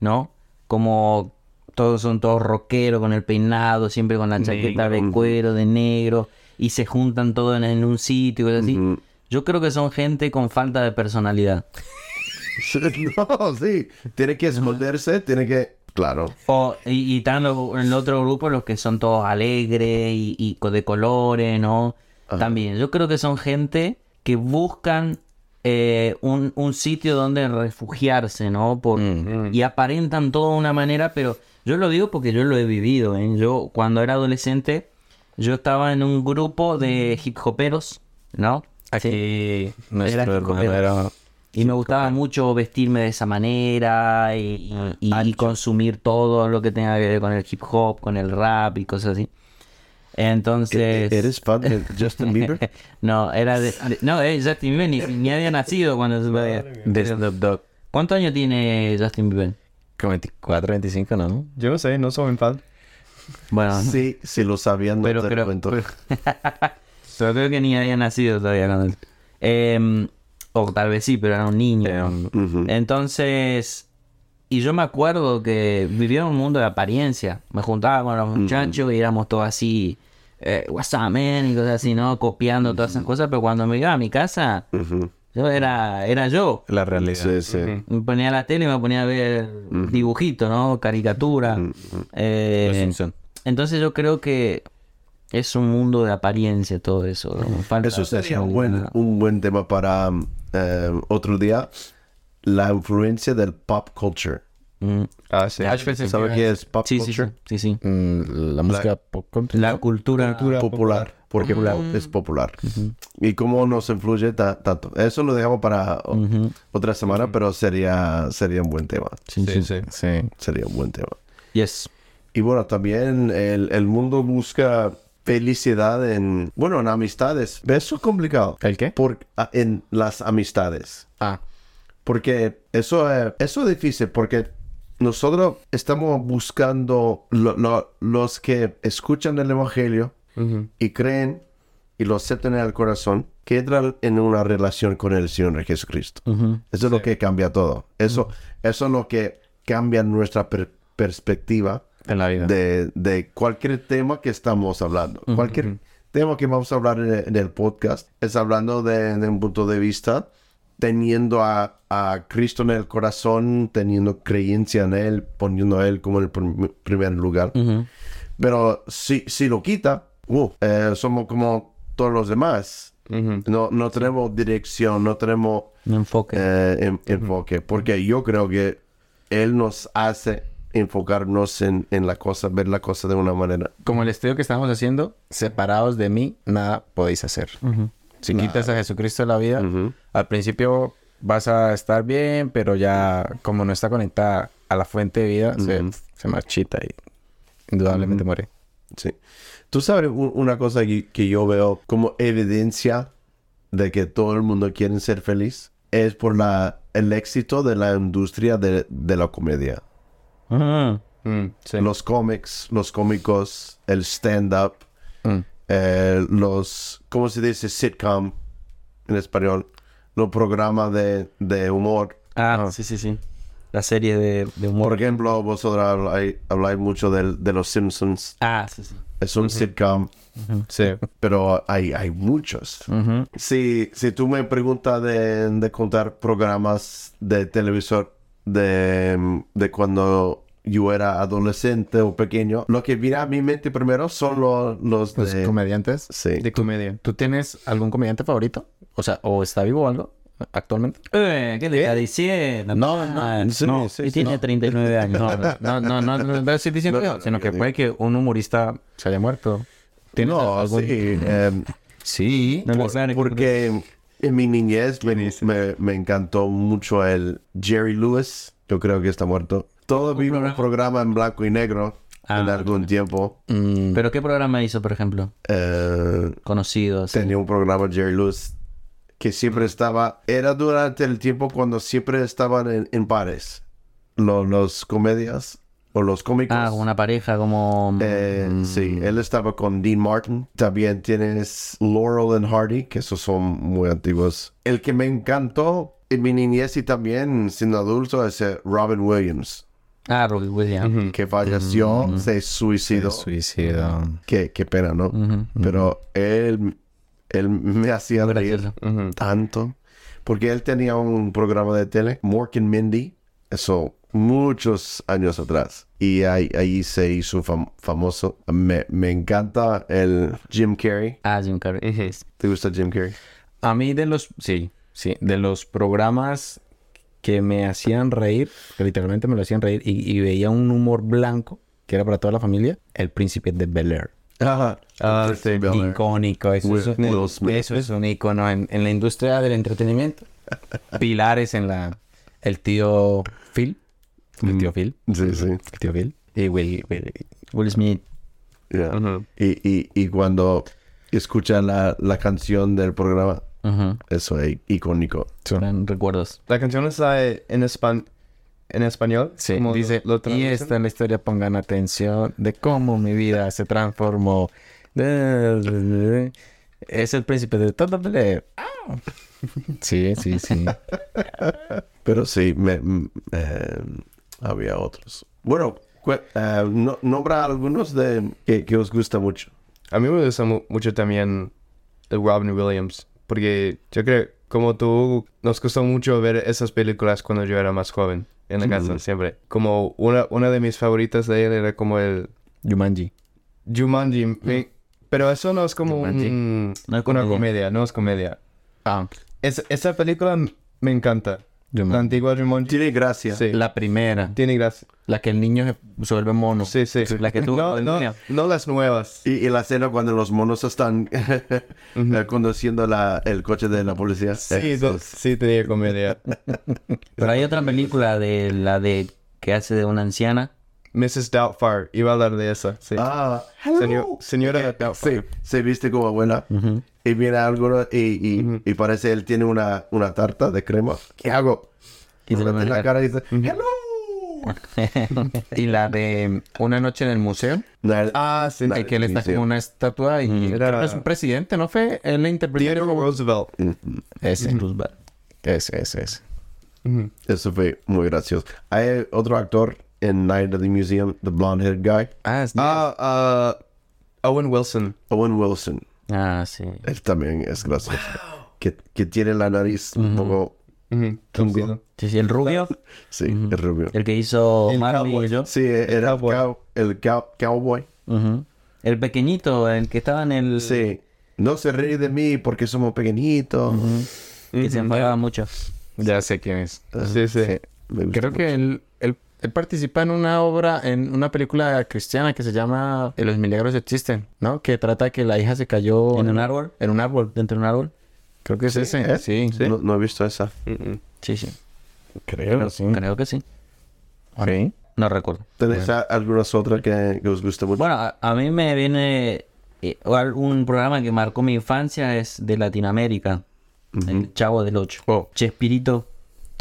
¿no? Como todos son todos rockeros con el peinado, siempre con la chaqueta de cuero, de negro, y se juntan todos en, en un sitio y así. Yo creo que son gente con falta de personalidad. no, sí. Tiene que esconderse, tiene que... Claro. O, y, y están lo- en el otro grupo los que son todos alegres y, y de colores, ¿no? También, yo creo que son gente que buscan eh, un, un sitio donde refugiarse, ¿no? Por, Y aparentan todo de una manera, pero yo lo digo porque yo lo he vivido, ¿eh? Yo cuando era adolescente, yo estaba en un grupo de hip hoperos, ¿no? Aquí Era hip hermano hopero. era... Y me gustaba mucho vestirme de esa manera y, y- y- y consumir todo lo que tenga que ver con el hip hop, con el rap y cosas así. Entonces... ¿Eres fan de Justin Bieber? no, era de... de- no, eh, Justin Bieber ni, ni había nacido cuando se. De Snoop Dogg. ¿Cuántos años tiene Justin Bieber? Como 24, 25, ¿no? Yo no sé, no soy un fan. Bueno, sí, sí lo sabían. No Pero te creo- cuento. pero creo que ni había nacido todavía cuando... él- Em, o tal vez sí, pero era un niño. Entonces, Y yo me acuerdo que vivía en un mundo de apariencia. Me juntaba con los muchachos y éramos todos así, eh, WhatsApp, man, y cosas así, ¿no? Copiando todas esas cosas, pero cuando me iba a mi casa, yo era, era yo. La realidad. Sí, sí. Me ponía la tele y me ponía a ver dibujitos, ¿no? Caricatura. Eh, entonces yo creo que es un mundo de apariencia todo eso. ¿no? Falta Eso sería un buen, un buen tema para um, eh, otro día. La influencia del pop culture. Mm. Ah, sí. ¿Sabes qué es pop Sí, sí, sí, culture? sí, sí. Mm, la música pop country. La cultura. Popular. Porque es popular. ¿Y cómo nos influye ta- tanto? Eso lo dejamos para o- otra semana, pero sería, sería un buen tema. Sí, sí. Sí. Sería un buen tema. Yes. Y bueno, también el, el mundo busca felicidad en, bueno, en amistades. Eso es complicado. ¿El qué? Por, a- en las amistades. Ah, Porque eso, es- eso es difícil, porque nosotros estamos buscando lo- lo- los que escuchan el Evangelio y creen y lo aceptan en el corazón, que entran en una relación con el Señor Jesucristo. Eso es lo que cambia todo. Eso, eso es lo que cambia nuestra per- perspectiva en la vida. de, de cualquier tema que estamos hablando. Cualquier tema que vamos a hablar en el, en el podcast es hablando de, de un punto de vista teniendo a, a Cristo en el corazón, teniendo creencia en Él, poniendo a Él como el prim- primer lugar. Pero si, si lo quita, uh, eh, somos como todos los demás. no, no tenemos dirección, no tenemos enfoque. eh, en- enfoque, porque yo creo que Él nos hace enfocarnos en, en la cosa, ver la cosa de una manera. Como el estudio que estamos haciendo, separados de mí, nada podéis hacer. Si quitas a Jesucristo de la vida, al principio vas a estar bien, pero ya como no está conectada a la fuente de vida, se, se marchita y indudablemente muere. Sí. Tú sabes una cosa que, que yo veo como evidencia de que todo el mundo quiere ser feliz es por la, el éxito de la industria de, de la comedia. Mm, sí. Los cómics, los cómicos, el stand-up, Mm. eh, los, ¿cómo se dice? Sitcom en español. Los programas de, de humor. Ah, sí, sí, sí. La serie de, de humor. Por ejemplo, vosotros habláis, habláis mucho del- de, los Simpsons. Ah, sí, sí. Es un sitcom, Sí. pero hay, hay muchos. Si, si tú me preguntas de, de contar programas de televisor de, de cuando yo era adolescente o pequeño, lo que viene a mi mente primero son lo- los Los de... comediantes. Sí. De comedia. ¿Tú tienes algún comediante favorito? O sea, ¿o está vivo o algo actualmente? Eh, ¿Qué le está diciendo? No, no, Ah, sí, no. sí, y tiene no. 39 años. No, no, no, no, no estoy diciendo No, eso, no, sino no, que no, puede que un humorista se haya muerto. ¿Tienes No, sí. em, Sí. Porque en mi niñez me, me, me encantó mucho el Jerry Lewis. Yo creo que está muerto. Todo vimos un programa en blanco y negro en Ah. algún tiempo. Mm, ¿Pero qué programa hizo, por ejemplo? Eh, Conocido. así. tenía un programa Jerry Lewis que siempre estaba, era durante el tiempo cuando siempre estaban en, en pares. Lo- los comedias o los cómicos. Ah, una pareja como... Eh, Sí, él estaba con Dean Martin. También tienes Laurel and Hardy, que esos son muy antiguos. El que me encantó en mi niñez y también siendo adulto es eh, Robin Williams, Ah, Robbie Williams. que falleció, se suicidó. Suicidio. Qué, qué pena, ¿no? Pero él, él me hacía reír tanto. Porque él tenía un programa de tele, Mork and Mindy, eso muchos años atrás. Y ahí, ahí se hizo fam- famoso. Me, me encanta el Jim Carrey. Ah, Jim Carrey. ¿Te gusta Jim Carrey? A mí de los, sí, sí, de los programas que me hacían reír, que literalmente me lo hacían reír y, y veía un humor blanco que era para toda la familia, El Príncipe de Bel Air. Ajá. Ah, sí. Icónico, eso, Will- es, Will Smith. eso es un icono en, en la industria del entretenimiento. Pilares en la... El tío Phil. El tío Phil. Sí, sí. El tío Phil. Y Will... Will- Will Smith. Yeah. Y, y, y cuando escuchan la, la canción del programa, eso es icónico. Gran recuerdos. La canción está en, espan en español. Sí, como dice, lo y traducen. esta es la historia, pongan atención, de cómo mi vida se transformó. Es el príncipe de todo. Ah. Sí, sí, sí. Pero sí, me, m- eh, Había otros. Bueno, eh, no- nombra algunos de que, que os gusta mucho. A mí me gusta mu- mucho también el Robin Williams, porque yo creo, como tú, nos costó mucho ver esas películas cuando yo era más joven, en la casa, siempre. Como una, una de mis favoritas de él era como el Jumanji. Jumanji, me- pero eso no es como Jumanji. un- No es una comedia. no es comedia. Ah, Es, esa película me encanta. La antigua Jumanji. Tiene gracia. Sí, La primera. tiene gracia. La que el niño se, vuelve mono. Sí, sí. La que tú- No, no, no las nuevas. Y, y la escena cuando los monos están eh, conduciendo la, el coche de la policía. Sí, do- sí tenía comedia. Pero hay otra película de la de que hace de una anciana. Mrs. Doubtfire, iba a hablar de esa. Sí. Ah, Señor- señora Sí, Doubtfire. se viste como abuela. Y viene algo y, y, y parece él tiene una, una tarta de crema. ¿Qué hago? Y se la mete- cara y dice, ¡Hello! Y la de Una noche en el museo. Ah, sí. eh, que él está sí. como una estatua y Era- creo que es un presidente, ¿no fue? Él le interpretó Theodore. Roosevelt. Ese. Ese, ese, ese. Eso fue muy gracioso. Hay otro actor en Night at the Museum, the blonde-haired guy, Ah, es Ah, ah, Owen Wilson. Owen Wilson. Ah, sí. Él también es gracioso. Que, que tiene la nariz un poco... Ujú, Chungo. Sí, sí, el rubio, Sí, es rubio. el que hizo El Marley cowboy. y yo. Sí, era el, cowboy. cow- el cow- cowboy. Ujú. El pequeñito, el que estaba en el... Sí. No se ríe de mí porque somos pequeñitos. Que se enfadaba mucho. Ya sé quién es. Sí, sí. Me gusta Creo que él, él, participa en una obra, en una película cristiana que se llama Eh, Los milagros existen, ¿no? Que trata que la hija se cayó ¿En un árbol? En un árbol. ¿Dentro de un árbol? Creo que es ese. ¿Eh? Sí. No, no he visto esa. Sí, sí. Creo, sí. Creo que sí. Sí. No recuerdo. ¿Tenéis a- algunas otras que, que os gusta mucho? Bueno, a, a mí me viene eh, un programa que marcó mi infancia es de Latinoamérica. El Chavo del Ocho. Oh. Chespirito.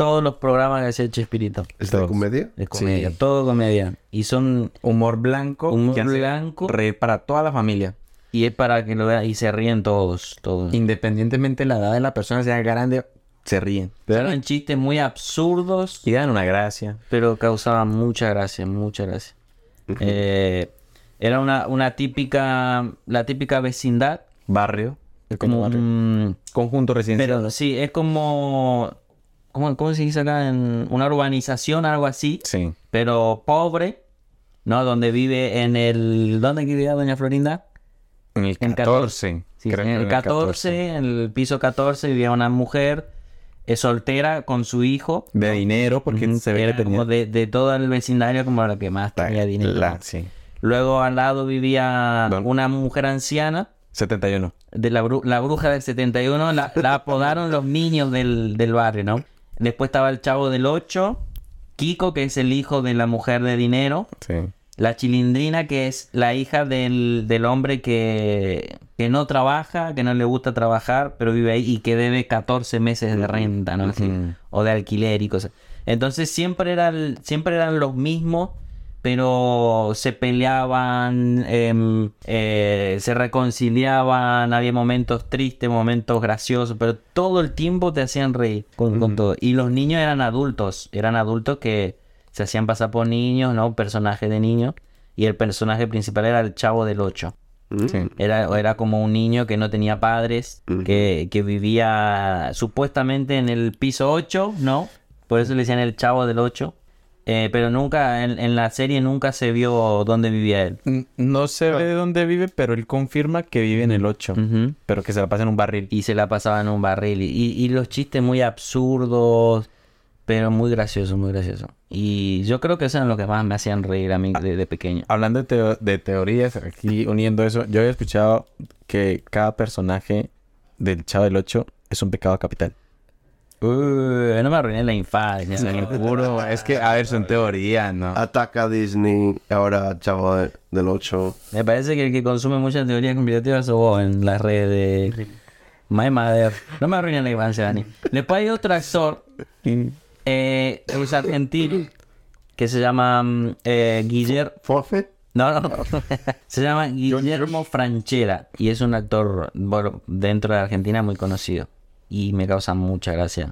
Todos los programas que hacía Chespirito. ¿Es de comedia? Es comedia. Sí. Todo comedia. Y son... Humor blanco. Humor que blanco. Reír para toda la familia. Y es para que lo vean. Y se ríen todos. Todos. Independientemente de la edad de la persona sea grande, se ríen. Eran chistes muy absurdos. Y dan una gracia. pero causaba mucha gracia, mucha gracia. Eh, era una, una típica, la típica vecindad, Barrio. El como barrio. un- Conjunto residencial. pero sí, es como, ¿cómo, cómo se dice acá? En una urbanización, algo así, Sí. pero pobre, ¿no? Donde vive en el, ¿dónde vivía Doña Florinda? En el En 14. Sí, creo en el 14, en el piso 14 vivía una mujer eh, soltera con su hijo. De dinero, porque Ujú, se ve como de, de todo el vecindario como la que más tenía dinero. La- sí. Luego al lado vivía Don- una mujer anciana, 71. de la, bru- la bruja del 71, la, la apodaron los niños del, del barrio, ¿no? Después estaba el chavo del 8, Kiko, que es el hijo de la mujer de dinero, Sí. la chilindrina, que es la hija del, del hombre que, que no trabaja, que no le gusta trabajar, pero vive ahí y que debe 14 meses de renta, ¿no? O de alquiler y cosas. Entonces siempre, era el- siempre eran los mismos, pero se peleaban, em, eh, se reconciliaban, había momentos tristes, momentos graciosos, pero todo el tiempo te hacían reír con, con todo. Y los niños eran adultos, eran adultos que se hacían pasar por niños, ¿no? Personajes de niños. Y el personaje principal era el chavo del 8. Sí. Era, era como un niño que no tenía padres, que, que vivía supuestamente en el piso 8, ¿no? Por eso le decían el chavo del 8. Eh, pero nunca, en, en la serie nunca se vio dónde vivía él. No sé de dónde vive, pero él confirma que vive en el 8. Ujú. Pero que se la pasa en un barril. Y se la pasaba en un barril. Y, y los chistes muy absurdos, pero muy graciosos, muy graciosos. Y yo creo que eso es lo que más me hacían reír a mí de, de pequeño. Hablando de, teo- de teorías, aquí uniendo eso, yo había escuchado que cada personaje del Chavo del 8 es un pecado capital. Uy, no me arruiné la infancia. Seguro, es que, a ver, son teorías, ¿no? Ataca a Disney, ahora Chavo de- del 8. Me parece que el que consume muchas teorías conspirativas sos vos en las redes de My Mother. No me arruines la infancia, Dani. Después hay otro actor, eh, es argentino, que se llama mm, eh, Guillermo... ¿Forfeit? No, no, se llama Guillermo Franchella y es un actor bueno, dentro de Argentina muy conocido y me causa mucha gracia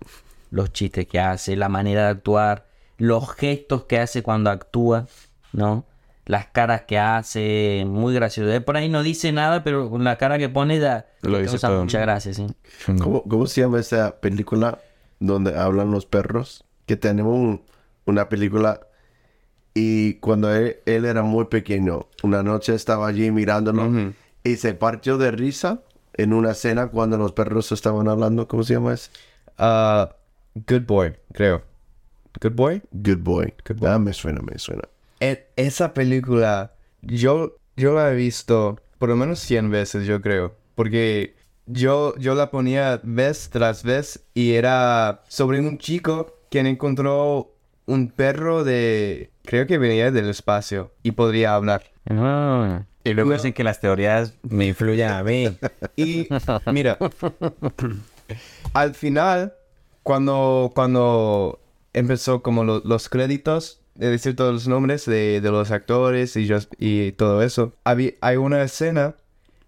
los chistes que hace, la manera de actuar, los gestos que hace cuando actúa, ¿no? Las caras que hace, muy gracioso. Él por ahí no dice nada, pero con la cara que pone da Lo dice causa todo. mucha gracia, sí. ¿Cómo, cómo se llama esa película donde hablan los perros? Que tenemos un- una película y cuando él, él era muy pequeño, una noche estaba allí mirándolo y se partió de risa en una cena cuando los perros estaban hablando. ¿Cómo se llama eso? Ah, Good Boy, creo. Good Boy. Good Boy. Good Boy. Ah, me suena, me suena. E- esa película, yo, yo la he visto por lo menos 100 veces, yo creo. Porque yo, yo la ponía vez tras vez y era sobre un chico quien encontró un perro de... Creo que venía del espacio y podría hablar. Ah. Y luego dicen que las teorías me influyen a mí. Y mira, al final, cuando, cuando empezó como lo- los créditos, de decir todos los nombres de, de los actores y, just- y todo eso, había, hay una escena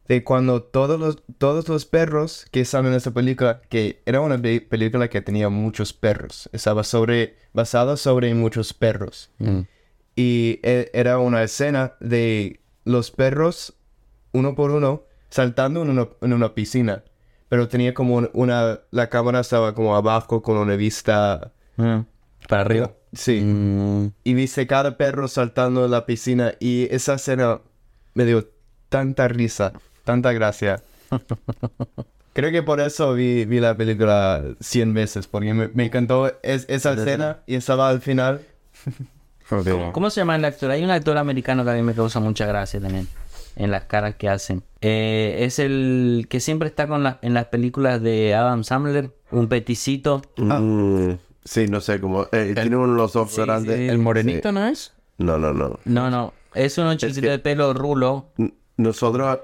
de cuando todos los, todos los perros que están en esa película, que era una pe- película que tenía muchos perros, estaba sobre, basada sobre muchos perros. Y e- era una escena de los perros, uno por uno, saltando en una, en una piscina. Pero tenía como un- una... La cámara estaba como abajo con una vista... Mm. Para arriba. Sí. Mm, Y viste cada perro saltando en la piscina. Y esa escena me dio tanta risa, tanta gracia. Creo que por eso vi, vi la película 100 veces. Porque me, me encantó es- esa escena y estaba al final. ¿Cómo se llama el actor? Hay un actor americano que a mí me causa mucha gracia también. En las caras que hacen. Eh, es el que siempre está con la- en las películas de Adam Sandler. Un peticito. Mm, sí, no sé cómo. eh, tiene uno de los ojos Sí, grandes. sí. ¿El morenito no es? No, no, no. No, no. Es uno chiquito que- de pelo rulo. Nosotros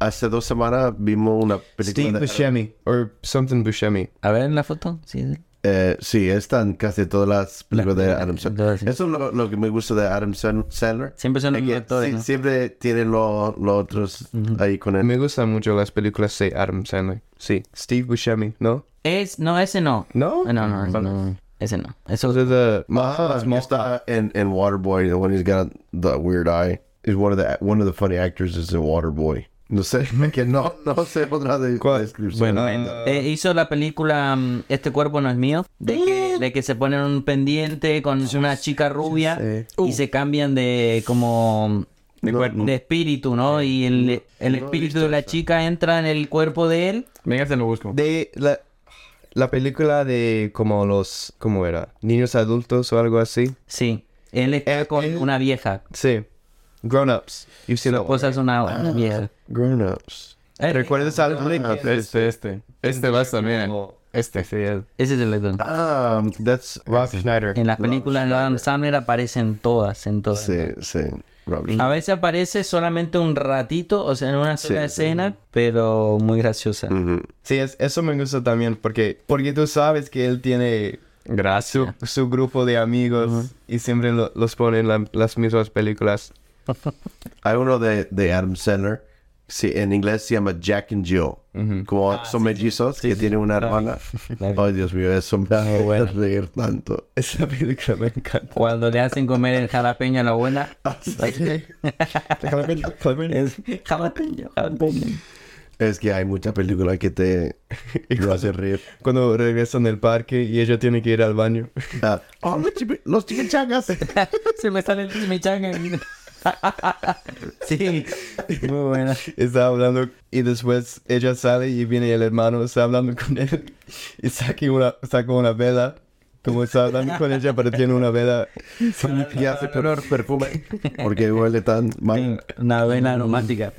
hace dos semanas vimos una película. Steve de- Buscemi. O something Buscemi. A ver en la foto. Sí. Eh, sí, están casi todas las películas de Adam Sandler. sí. Eso es lo, lo que me gusta de Adam San- Sandler. Siempre son Es los actores. sí- ¿no? Siempre tienen los otros ahí con él. Me gustan mucho las películas de Adam Sandler. Sí. Steve Buscemi, ¿no? Es, no, ese no. ¿No? No, no, ese no. Ese no. Eso are the... Ah, está en, en Waterboy, the one who's got the weird eye. Is one of the one of the funny actors is in Waterboy. No sé, que no, no sé otra de ¿Cuál? descripción. Bueno, Eh, hizo la película mm, Este cuerpo no es mío, de que, de que se ponen un pendiente con una chica rubia y se cambian de como de, No, espíritu, ¿no? Y el, el espíritu de la eso. chica entra en el cuerpo de él. Venga, se lo busco. De la, la película de como los... ¿Cómo era? Niños adultos o algo así. Sí, él está Eh, con una vieja. Sí. Grown Ups. You've seen that esposa one, es una, una vieja. Grown ups. Eh, ¿Recuerdas algo Ah, Este, este. Este va también. Este. Sí, Ese es el actor. Ah, that's Rob Schneider. En las películas de Adam Sandler aparecen todas, en todas. Sí, sí. A veces aparece solamente un ratito, o sea, en una sola Sí, sí. escena, pero muy graciosa. Ujú. Sí, es- eso me gusta también porque, porque tú sabes que él tiene Gracias. su, su grupo de amigos y siempre lo- los pone en la- las mismas películas. Hay uno de, de Adam Sandler. Sí, en inglés se llama Jack and Jill. Como son mellizos que tienen una hermana. Ay, Dios mío, eso me hace reír tanto. Esa película me encanta. Cuando le hacen comer el jalapeño a la abuela. es jalapeño, jalapeño. Es que hay mucha película que te lo hace reír. Cuando regresan del parque y ella tiene que ir al baño. Ah, oh, los los chicachangas. Se me sale el chimichanga. sí, muy buena. Está hablando y después ella sale y viene el hermano, está hablando con él y saca una, saca una vela. Como está hablando con ella, pero tiene una vela. Y hace peor perfume. Porque huele tan mal. Una vena aromática.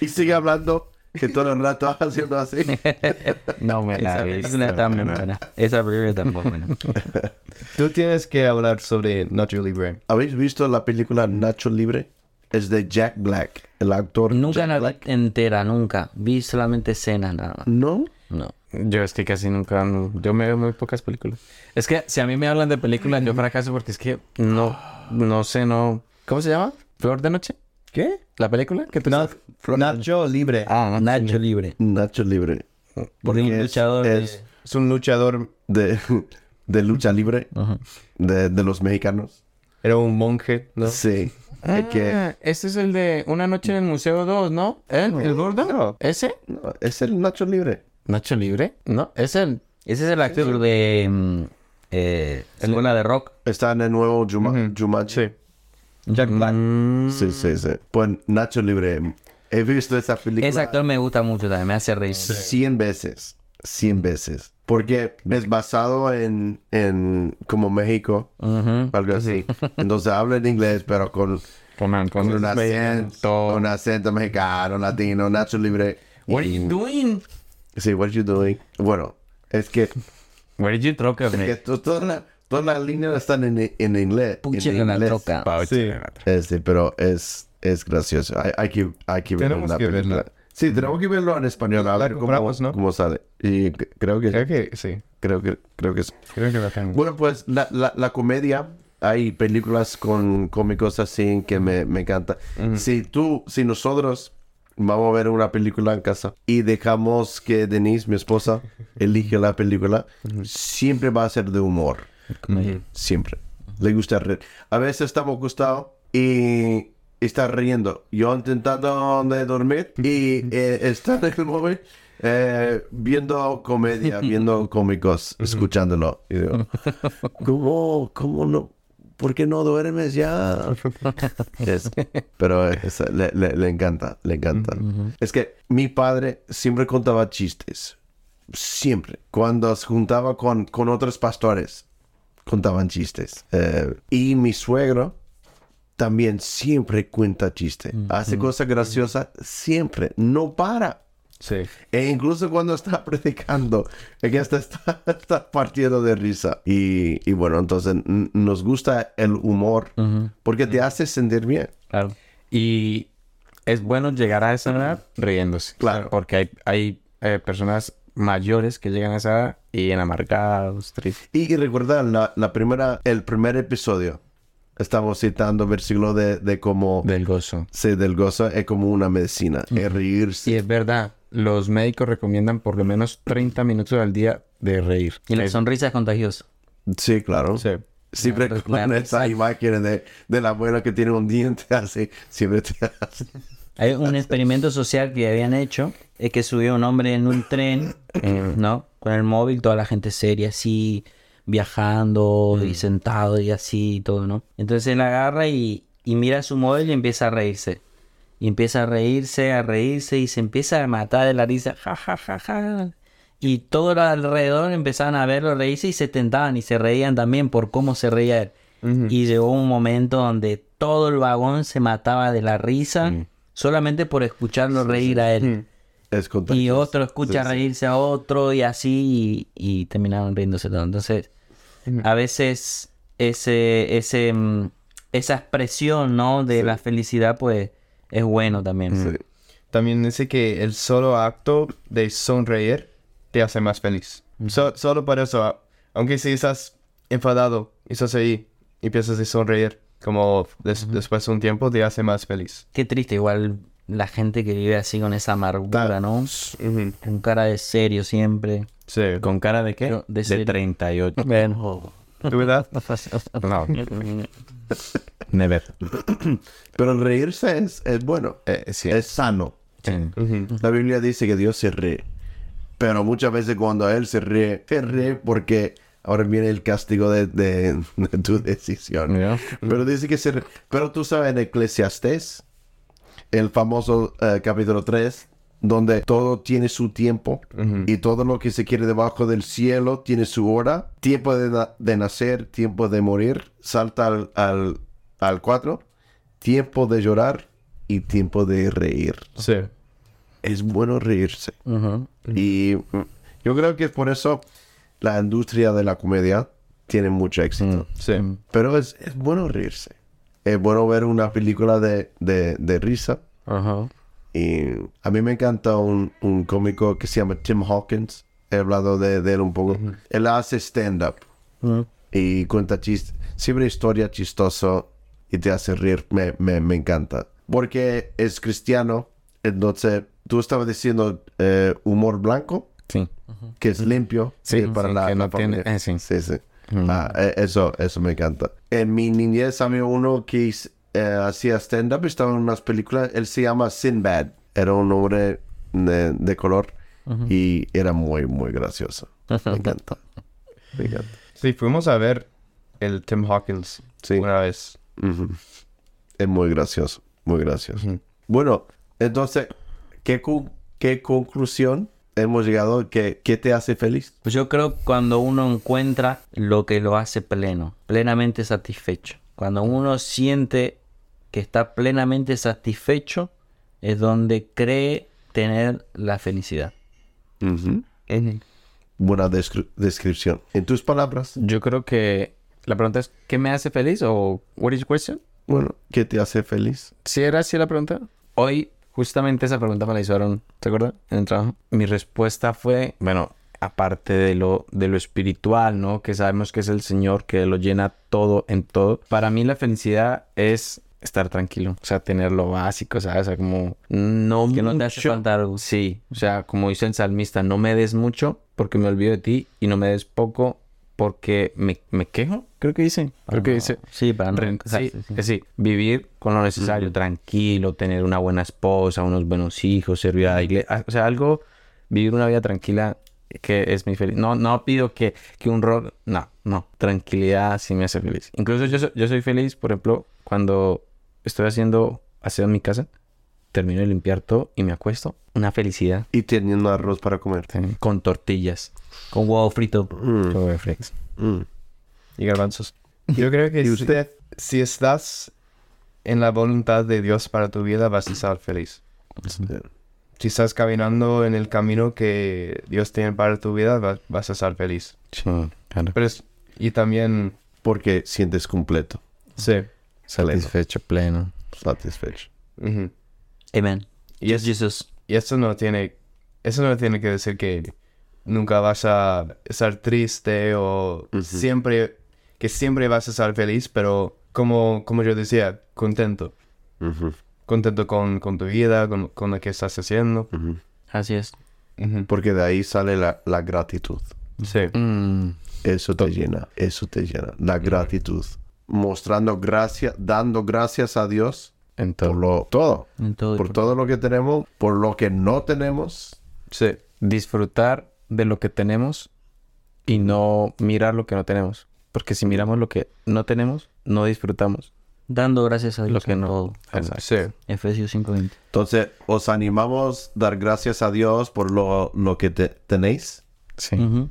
Y sigue hablando que todo el rato haciendo así. No me la he película está muy buena. Esa película está muy buena. Tú tienes que hablar sobre Nacho Libre. ¿Habéis visto la película Nacho Libre? Es de Jack Black, el actor. Nunca Jack la vi entera, nunca. Vi solamente escenas nada más. ¿No? No. Yo es que casi nunca, yo me veo muy pocas películas. Es que si a mí me hablan de películas, yo fracaso porque es que no, no sé, no. ¿Cómo se llama? ¿Flor de noche? ¿Qué? ¿La película? ¿Qué tú Nacho Libre. Ah, Nacho Libre. Nacho Libre. Porque un es- luchador es- Es un luchador De, de lucha libre de, de los mexicanos. Era un monje, ¿no? Sí. Es que Ah, este es el de Una noche en el Museo 2, ¿no? ¿El, el gordo? No. ¿Ese? no, es el Nacho Libre. ¿Nacho Libre? No, es el... Ese es el actor de mm, eh, Escuela de Rock. Está en el nuevo Juma- Ujú. Jumanji. Sí. Jack Black. Mm, Sí, sí, sí. Pues Nacho Libre. He visto esa película Ese actor me gusta mucho también, me hace reír. 100 veces. 100 veces. Porque es basado en, en como México, Ujú. algo así. Entonces habla en inglés, pero con, Con, con, con un acento, un acento mexicano, latino, Nacho Libre. What are you doing? Sí, what you doing? Bueno, es que, Where did you throw es que to- todas las todas las líneas están en, en inglés. Pucha en inglés. troca. Sí. Este, pero es, es gracioso. Hay, hay que, hay que verlo Tenemos en la que película. verla. Sí, tenemos que verlo en español. A ver cómo, ¿no? cómo sale. Y creo que, Creo que sí. creo que, creo que sí. Creo que tengo. Bueno, pues la, la, la comedia, hay películas con cómicos así que me, me encanta. Si tú, si nosotros vamos a ver una película en casa y dejamos que Denise, mi esposa, elige la película, siempre va a ser de humor. Siempre. Le gusta reír. A veces estamos acostados y está riendo. Yo intentando de dormir y eh, está en el móvil eh, viendo comedia, viendo cómicos, escuchándolo. Y digo, ¿cómo, cómo no? ¿Por qué no duermes ya? Es- pero es- le, le- le encanta, le encanta. Es que mi padre siempre contaba chistes. Siempre. Cuando se juntaba con, con otros pastores, contaban chistes. Eh, y mi suegro también siempre cuenta chistes. Hace cosas graciosas siempre. No para. Sí. E incluso cuando está predicando, es que hasta está, está partiendo de risa. Y, y bueno, entonces nos gusta el humor porque te hace sentir bien. Claro. Y es bueno llegar a esa edad riéndose. Claro. Porque hay, hay eh, personas mayores que llegan a esa edad y en amargados, tristes. Y, y recuerda la, la primera, el primer episodio. Estamos citando versículo de, de cómo Del gozo. se del gozo es como una medicina, es Y reírse. es verdad, los médicos recomiendan por lo menos 30 minutos al día de reír. Y la Es- sonrisa es contagiosa. Sí, claro. Sí. Siempre Claro, con claro, esa imagen de, de la abuela que tiene un diente así, siempre te hace. Hay un experimento social que habían hecho, es que subió un hombre en un tren, ¿no? Con el móvil, toda la gente seria así, viajando y sentado y así y todo, ¿no? Entonces él agarra y, y mira su móvil y empieza a reírse. Y empieza a reírse, a reírse y se empieza a matar de la risa. Ja, ja, ja, ja. Y todos alrededor empezaban a verlo reírse y se tentaban y se reían también por cómo se reía él. Y llegó un momento donde todo el vagón se mataba de la risa solamente por escucharlo reír a él. Es Y otro escucha Sí, sí. reírse a otro y así y, y terminaron riéndose todos. Entonces, a veces ese, ese, mm, esa expresión, ¿no? De la felicidad, pues, es bueno también. Sí. También dice que el solo acto de sonreír te hace más feliz. So- solo por eso, aunque si estás enfadado y estás ahí y empiezas a sonreír, como des- después de un tiempo te hace más feliz. Qué triste, igual la gente que vive así con esa amargura, ¿no? Con cara de serio siempre. Sí. ¿Con cara de qué? Yo- de de, serio. 38. Bueno. ¿Tu verdad? No, never. Pero el reírse es, es bueno, Eh, sí. es sano. Sí. La Biblia dice que Dios se ríe. Pero muchas veces cuando Él se ríe, se ríe porque ahora viene el castigo de, de- de tu decisión. Pero dice que se ríe. Pero tú sabes en Eclesiastés, el famoso eh, capítulo 3, donde todo tiene su tiempo y todo lo que se quiere debajo del cielo tiene su hora. Tiempo de, na- de nacer, tiempo de morir. Salta al, al, al 4. Tiempo de llorar y tiempo de reír Sí. es bueno reírse. Y mm, yo creo que por eso la industria de la comedia tiene mucho éxito. Sí. Pero es, es bueno reírse. Es bueno ver una película de, de, de risa. Ajá. Y a mí me encanta un, un cómico que se llama Tim Hawkins. He hablado de, de él un poco. Él hace stand-up y cuenta chistes. Siempre historia chistoso y te hace reír. Me, me, me encanta. Porque es cristiano. Entonces, tú estabas diciendo eh, humor blanco, Sí. que es limpio. Sí, para sí, la, que no la tiene- familia. eh, sí. sí, sí. Ah, e- eso, eso me encanta. En mi niñez había uno que eh, hacía stand-up, estaba en unas películas, él se llama Sinbad, era un hombre de, de color y era muy, muy gracioso. Me encanta. Me encanta. Sí, fuimos a ver el Tim Hawkins Sí. una vez. Es muy gracioso, muy gracioso. Bueno, entonces, ¿qué, cu- qué conclusión hemos llegado? ¿Qué, ¿Qué te hace feliz? Pues yo creo que cuando uno encuentra lo que lo hace pleno, plenamente satisfecho. Cuando uno siente que está plenamente satisfecho, es donde cree tener la felicidad. Ujú. Buena descri- descripción. En tus palabras, Yo creo que la pregunta es, ¿qué me hace feliz? O, what is your question? bueno, ¿qué te hace feliz? Si era así la pregunta. Hoy, justamente esa pregunta me la hicieron, ¿te acuerdas? En el trabajo. Mi respuesta fue, bueno, aparte de lo, de lo espiritual, ¿no? Que sabemos que es el Señor que lo llena todo en todo. Para mí la felicidad es estar tranquilo. O sea, tener lo básico, ¿sabes? O sea, como no Que no te hace mucho. falta algo. Sí, o sea, como dice el salmista, no me des mucho porque me olvido de ti y no me des poco porque me, me quejo, creo que dice. Creo que no. dice. Sí, para no Re- sí, sí. que sí, vivir con lo necesario, tranquilo, tener una buena esposa, unos buenos hijos, servir a la iglesia, o sea, algo, vivir una vida tranquila que es mi feliz. No, no pido que, que un rock, no, no, tranquilidad sí me hace feliz. Incluso yo, yo soy feliz, por ejemplo, cuando estoy haciendo aseo en mi casa, termino de limpiar todo y me acuesto, una felicidad Y teniendo arroz para comer. eh, con tortillas, Con huevo frito. Mm, todo de flex. mm. Y garbanzos. Yo creo que ¿Y si, usted? si estás en la voluntad de Dios para tu vida, vas a estar feliz. Si estás caminando en el camino que Dios tiene para tu vida, va- vas a estar feliz. Sí, claro. Pero es- y también, Porque sientes completo, sí. Satisfecho, pleno. satisfecho. ujú. Amen. Y es- Jesus. Y eso no tiene, eso no tiene que decir que nunca vas a estar triste o siempre, que siempre vas a estar feliz, pero como, como yo decía, contento. Contento con, con tu vida, con, con lo que estás haciendo. Así es. Porque de ahí sale la, la gratitud. Sí. Mm, Eso te llena, eso te llena. La gratitud. Mostrando gracias, dando gracias a Dios en por todo. lo, todo. En todo. Por por- todo lo que tenemos, por lo que no tenemos. Sí. disfrutar de lo que tenemos y no mirar lo que no tenemos. Porque si miramos lo que no tenemos, no disfrutamos Dando gracias a Dios lo que no. todo. Exacto. Sí. Efesios 5.20. Entonces, os animamos a dar gracias a Dios por lo, lo que te- tenéis Sí. Ujú.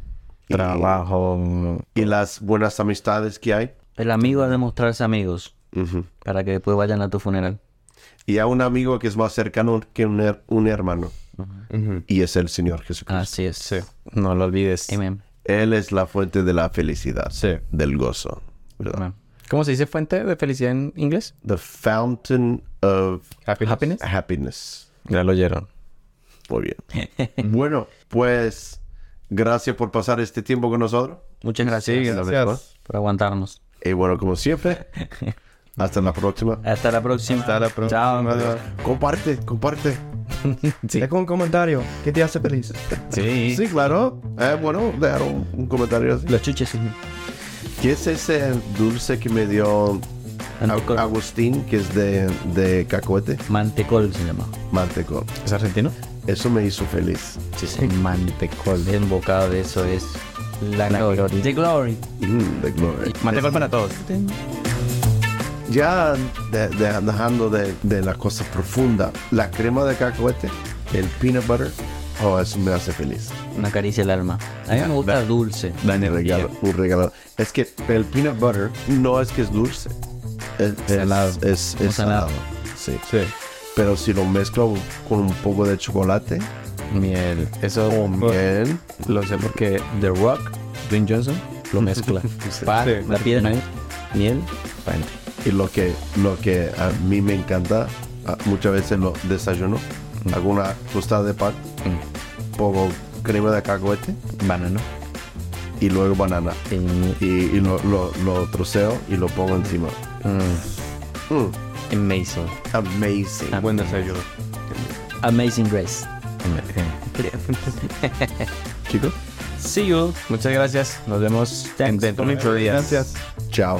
Y- Trabajo. y las buenas amistades que hay. El amigo ha de mostrarse amigos Ujú. para que después vayan a tu funeral. Y a un amigo que es más cercano que un, her- un hermano. Ujú. Y es el Señor Jesucristo. Así es. Sí. No lo olvides. Amen. Él es la fuente de la felicidad, Sí. del gozo. ¿verdad? ¿Cómo se dice fuente de felicidad en inglés? The fountain of Happiness. Happiness. happiness. Ya lo oyeron. Muy bien. bueno, pues gracias por pasar este tiempo con nosotros. Muchas gracias Sí, gracias. por aguantarnos. Y bueno, como siempre, hasta la próxima. Hasta la próxima. Hasta la próxima. Chao. Comparte, comparte. Sí. Deja un comentario. ¿Qué te hace feliz? Sí. Sí, claro. Eh, bueno, dejar un, un comentario así. Los chuches. sí. ¿Qué es ese dulce que me dio. Agustín, que es de, de cacahuete? Mantecol se llama. Mantecol. ¿Es argentino? Eso me hizo feliz. Sí, sí. Mantecol. El bocado de eso es la, glory. The glory. Mm, de gloria. Mantecol para todos. Ya de- de- dejando de, de la cosa profunda, la crema de cacahuete, el peanut butter, oh, eso me hace feliz. Una caricia al alma. A mí me gusta dulce. Da Un energía. regalo, un regalo. Es que el peanut butter no es que es dulce. Es, es- Salado. Es, es salado. salado. Sí. Sí. Pero si lo mezclo con un poco de chocolate Miel. Eso o miel, lo sé porque The Rock, Dwayne Johnson, lo mezcla. Pan, Sí. La piedra. miel, miel. Y lo que, lo que a mí me encanta, muchas veces lo desayuno, hago una tostada de pan, Mm. pongo crema de cacahuete Banano. y luego banana. Y- Y, y lo, lo, lo troceo y lo pongo encima. mm, Mm, amazing. amazing. Buen desayuno. Amazing Grace. Chicos, See you. Muchas gracias. Nos vemos en Thanks. dentro de. Gracias. Chao.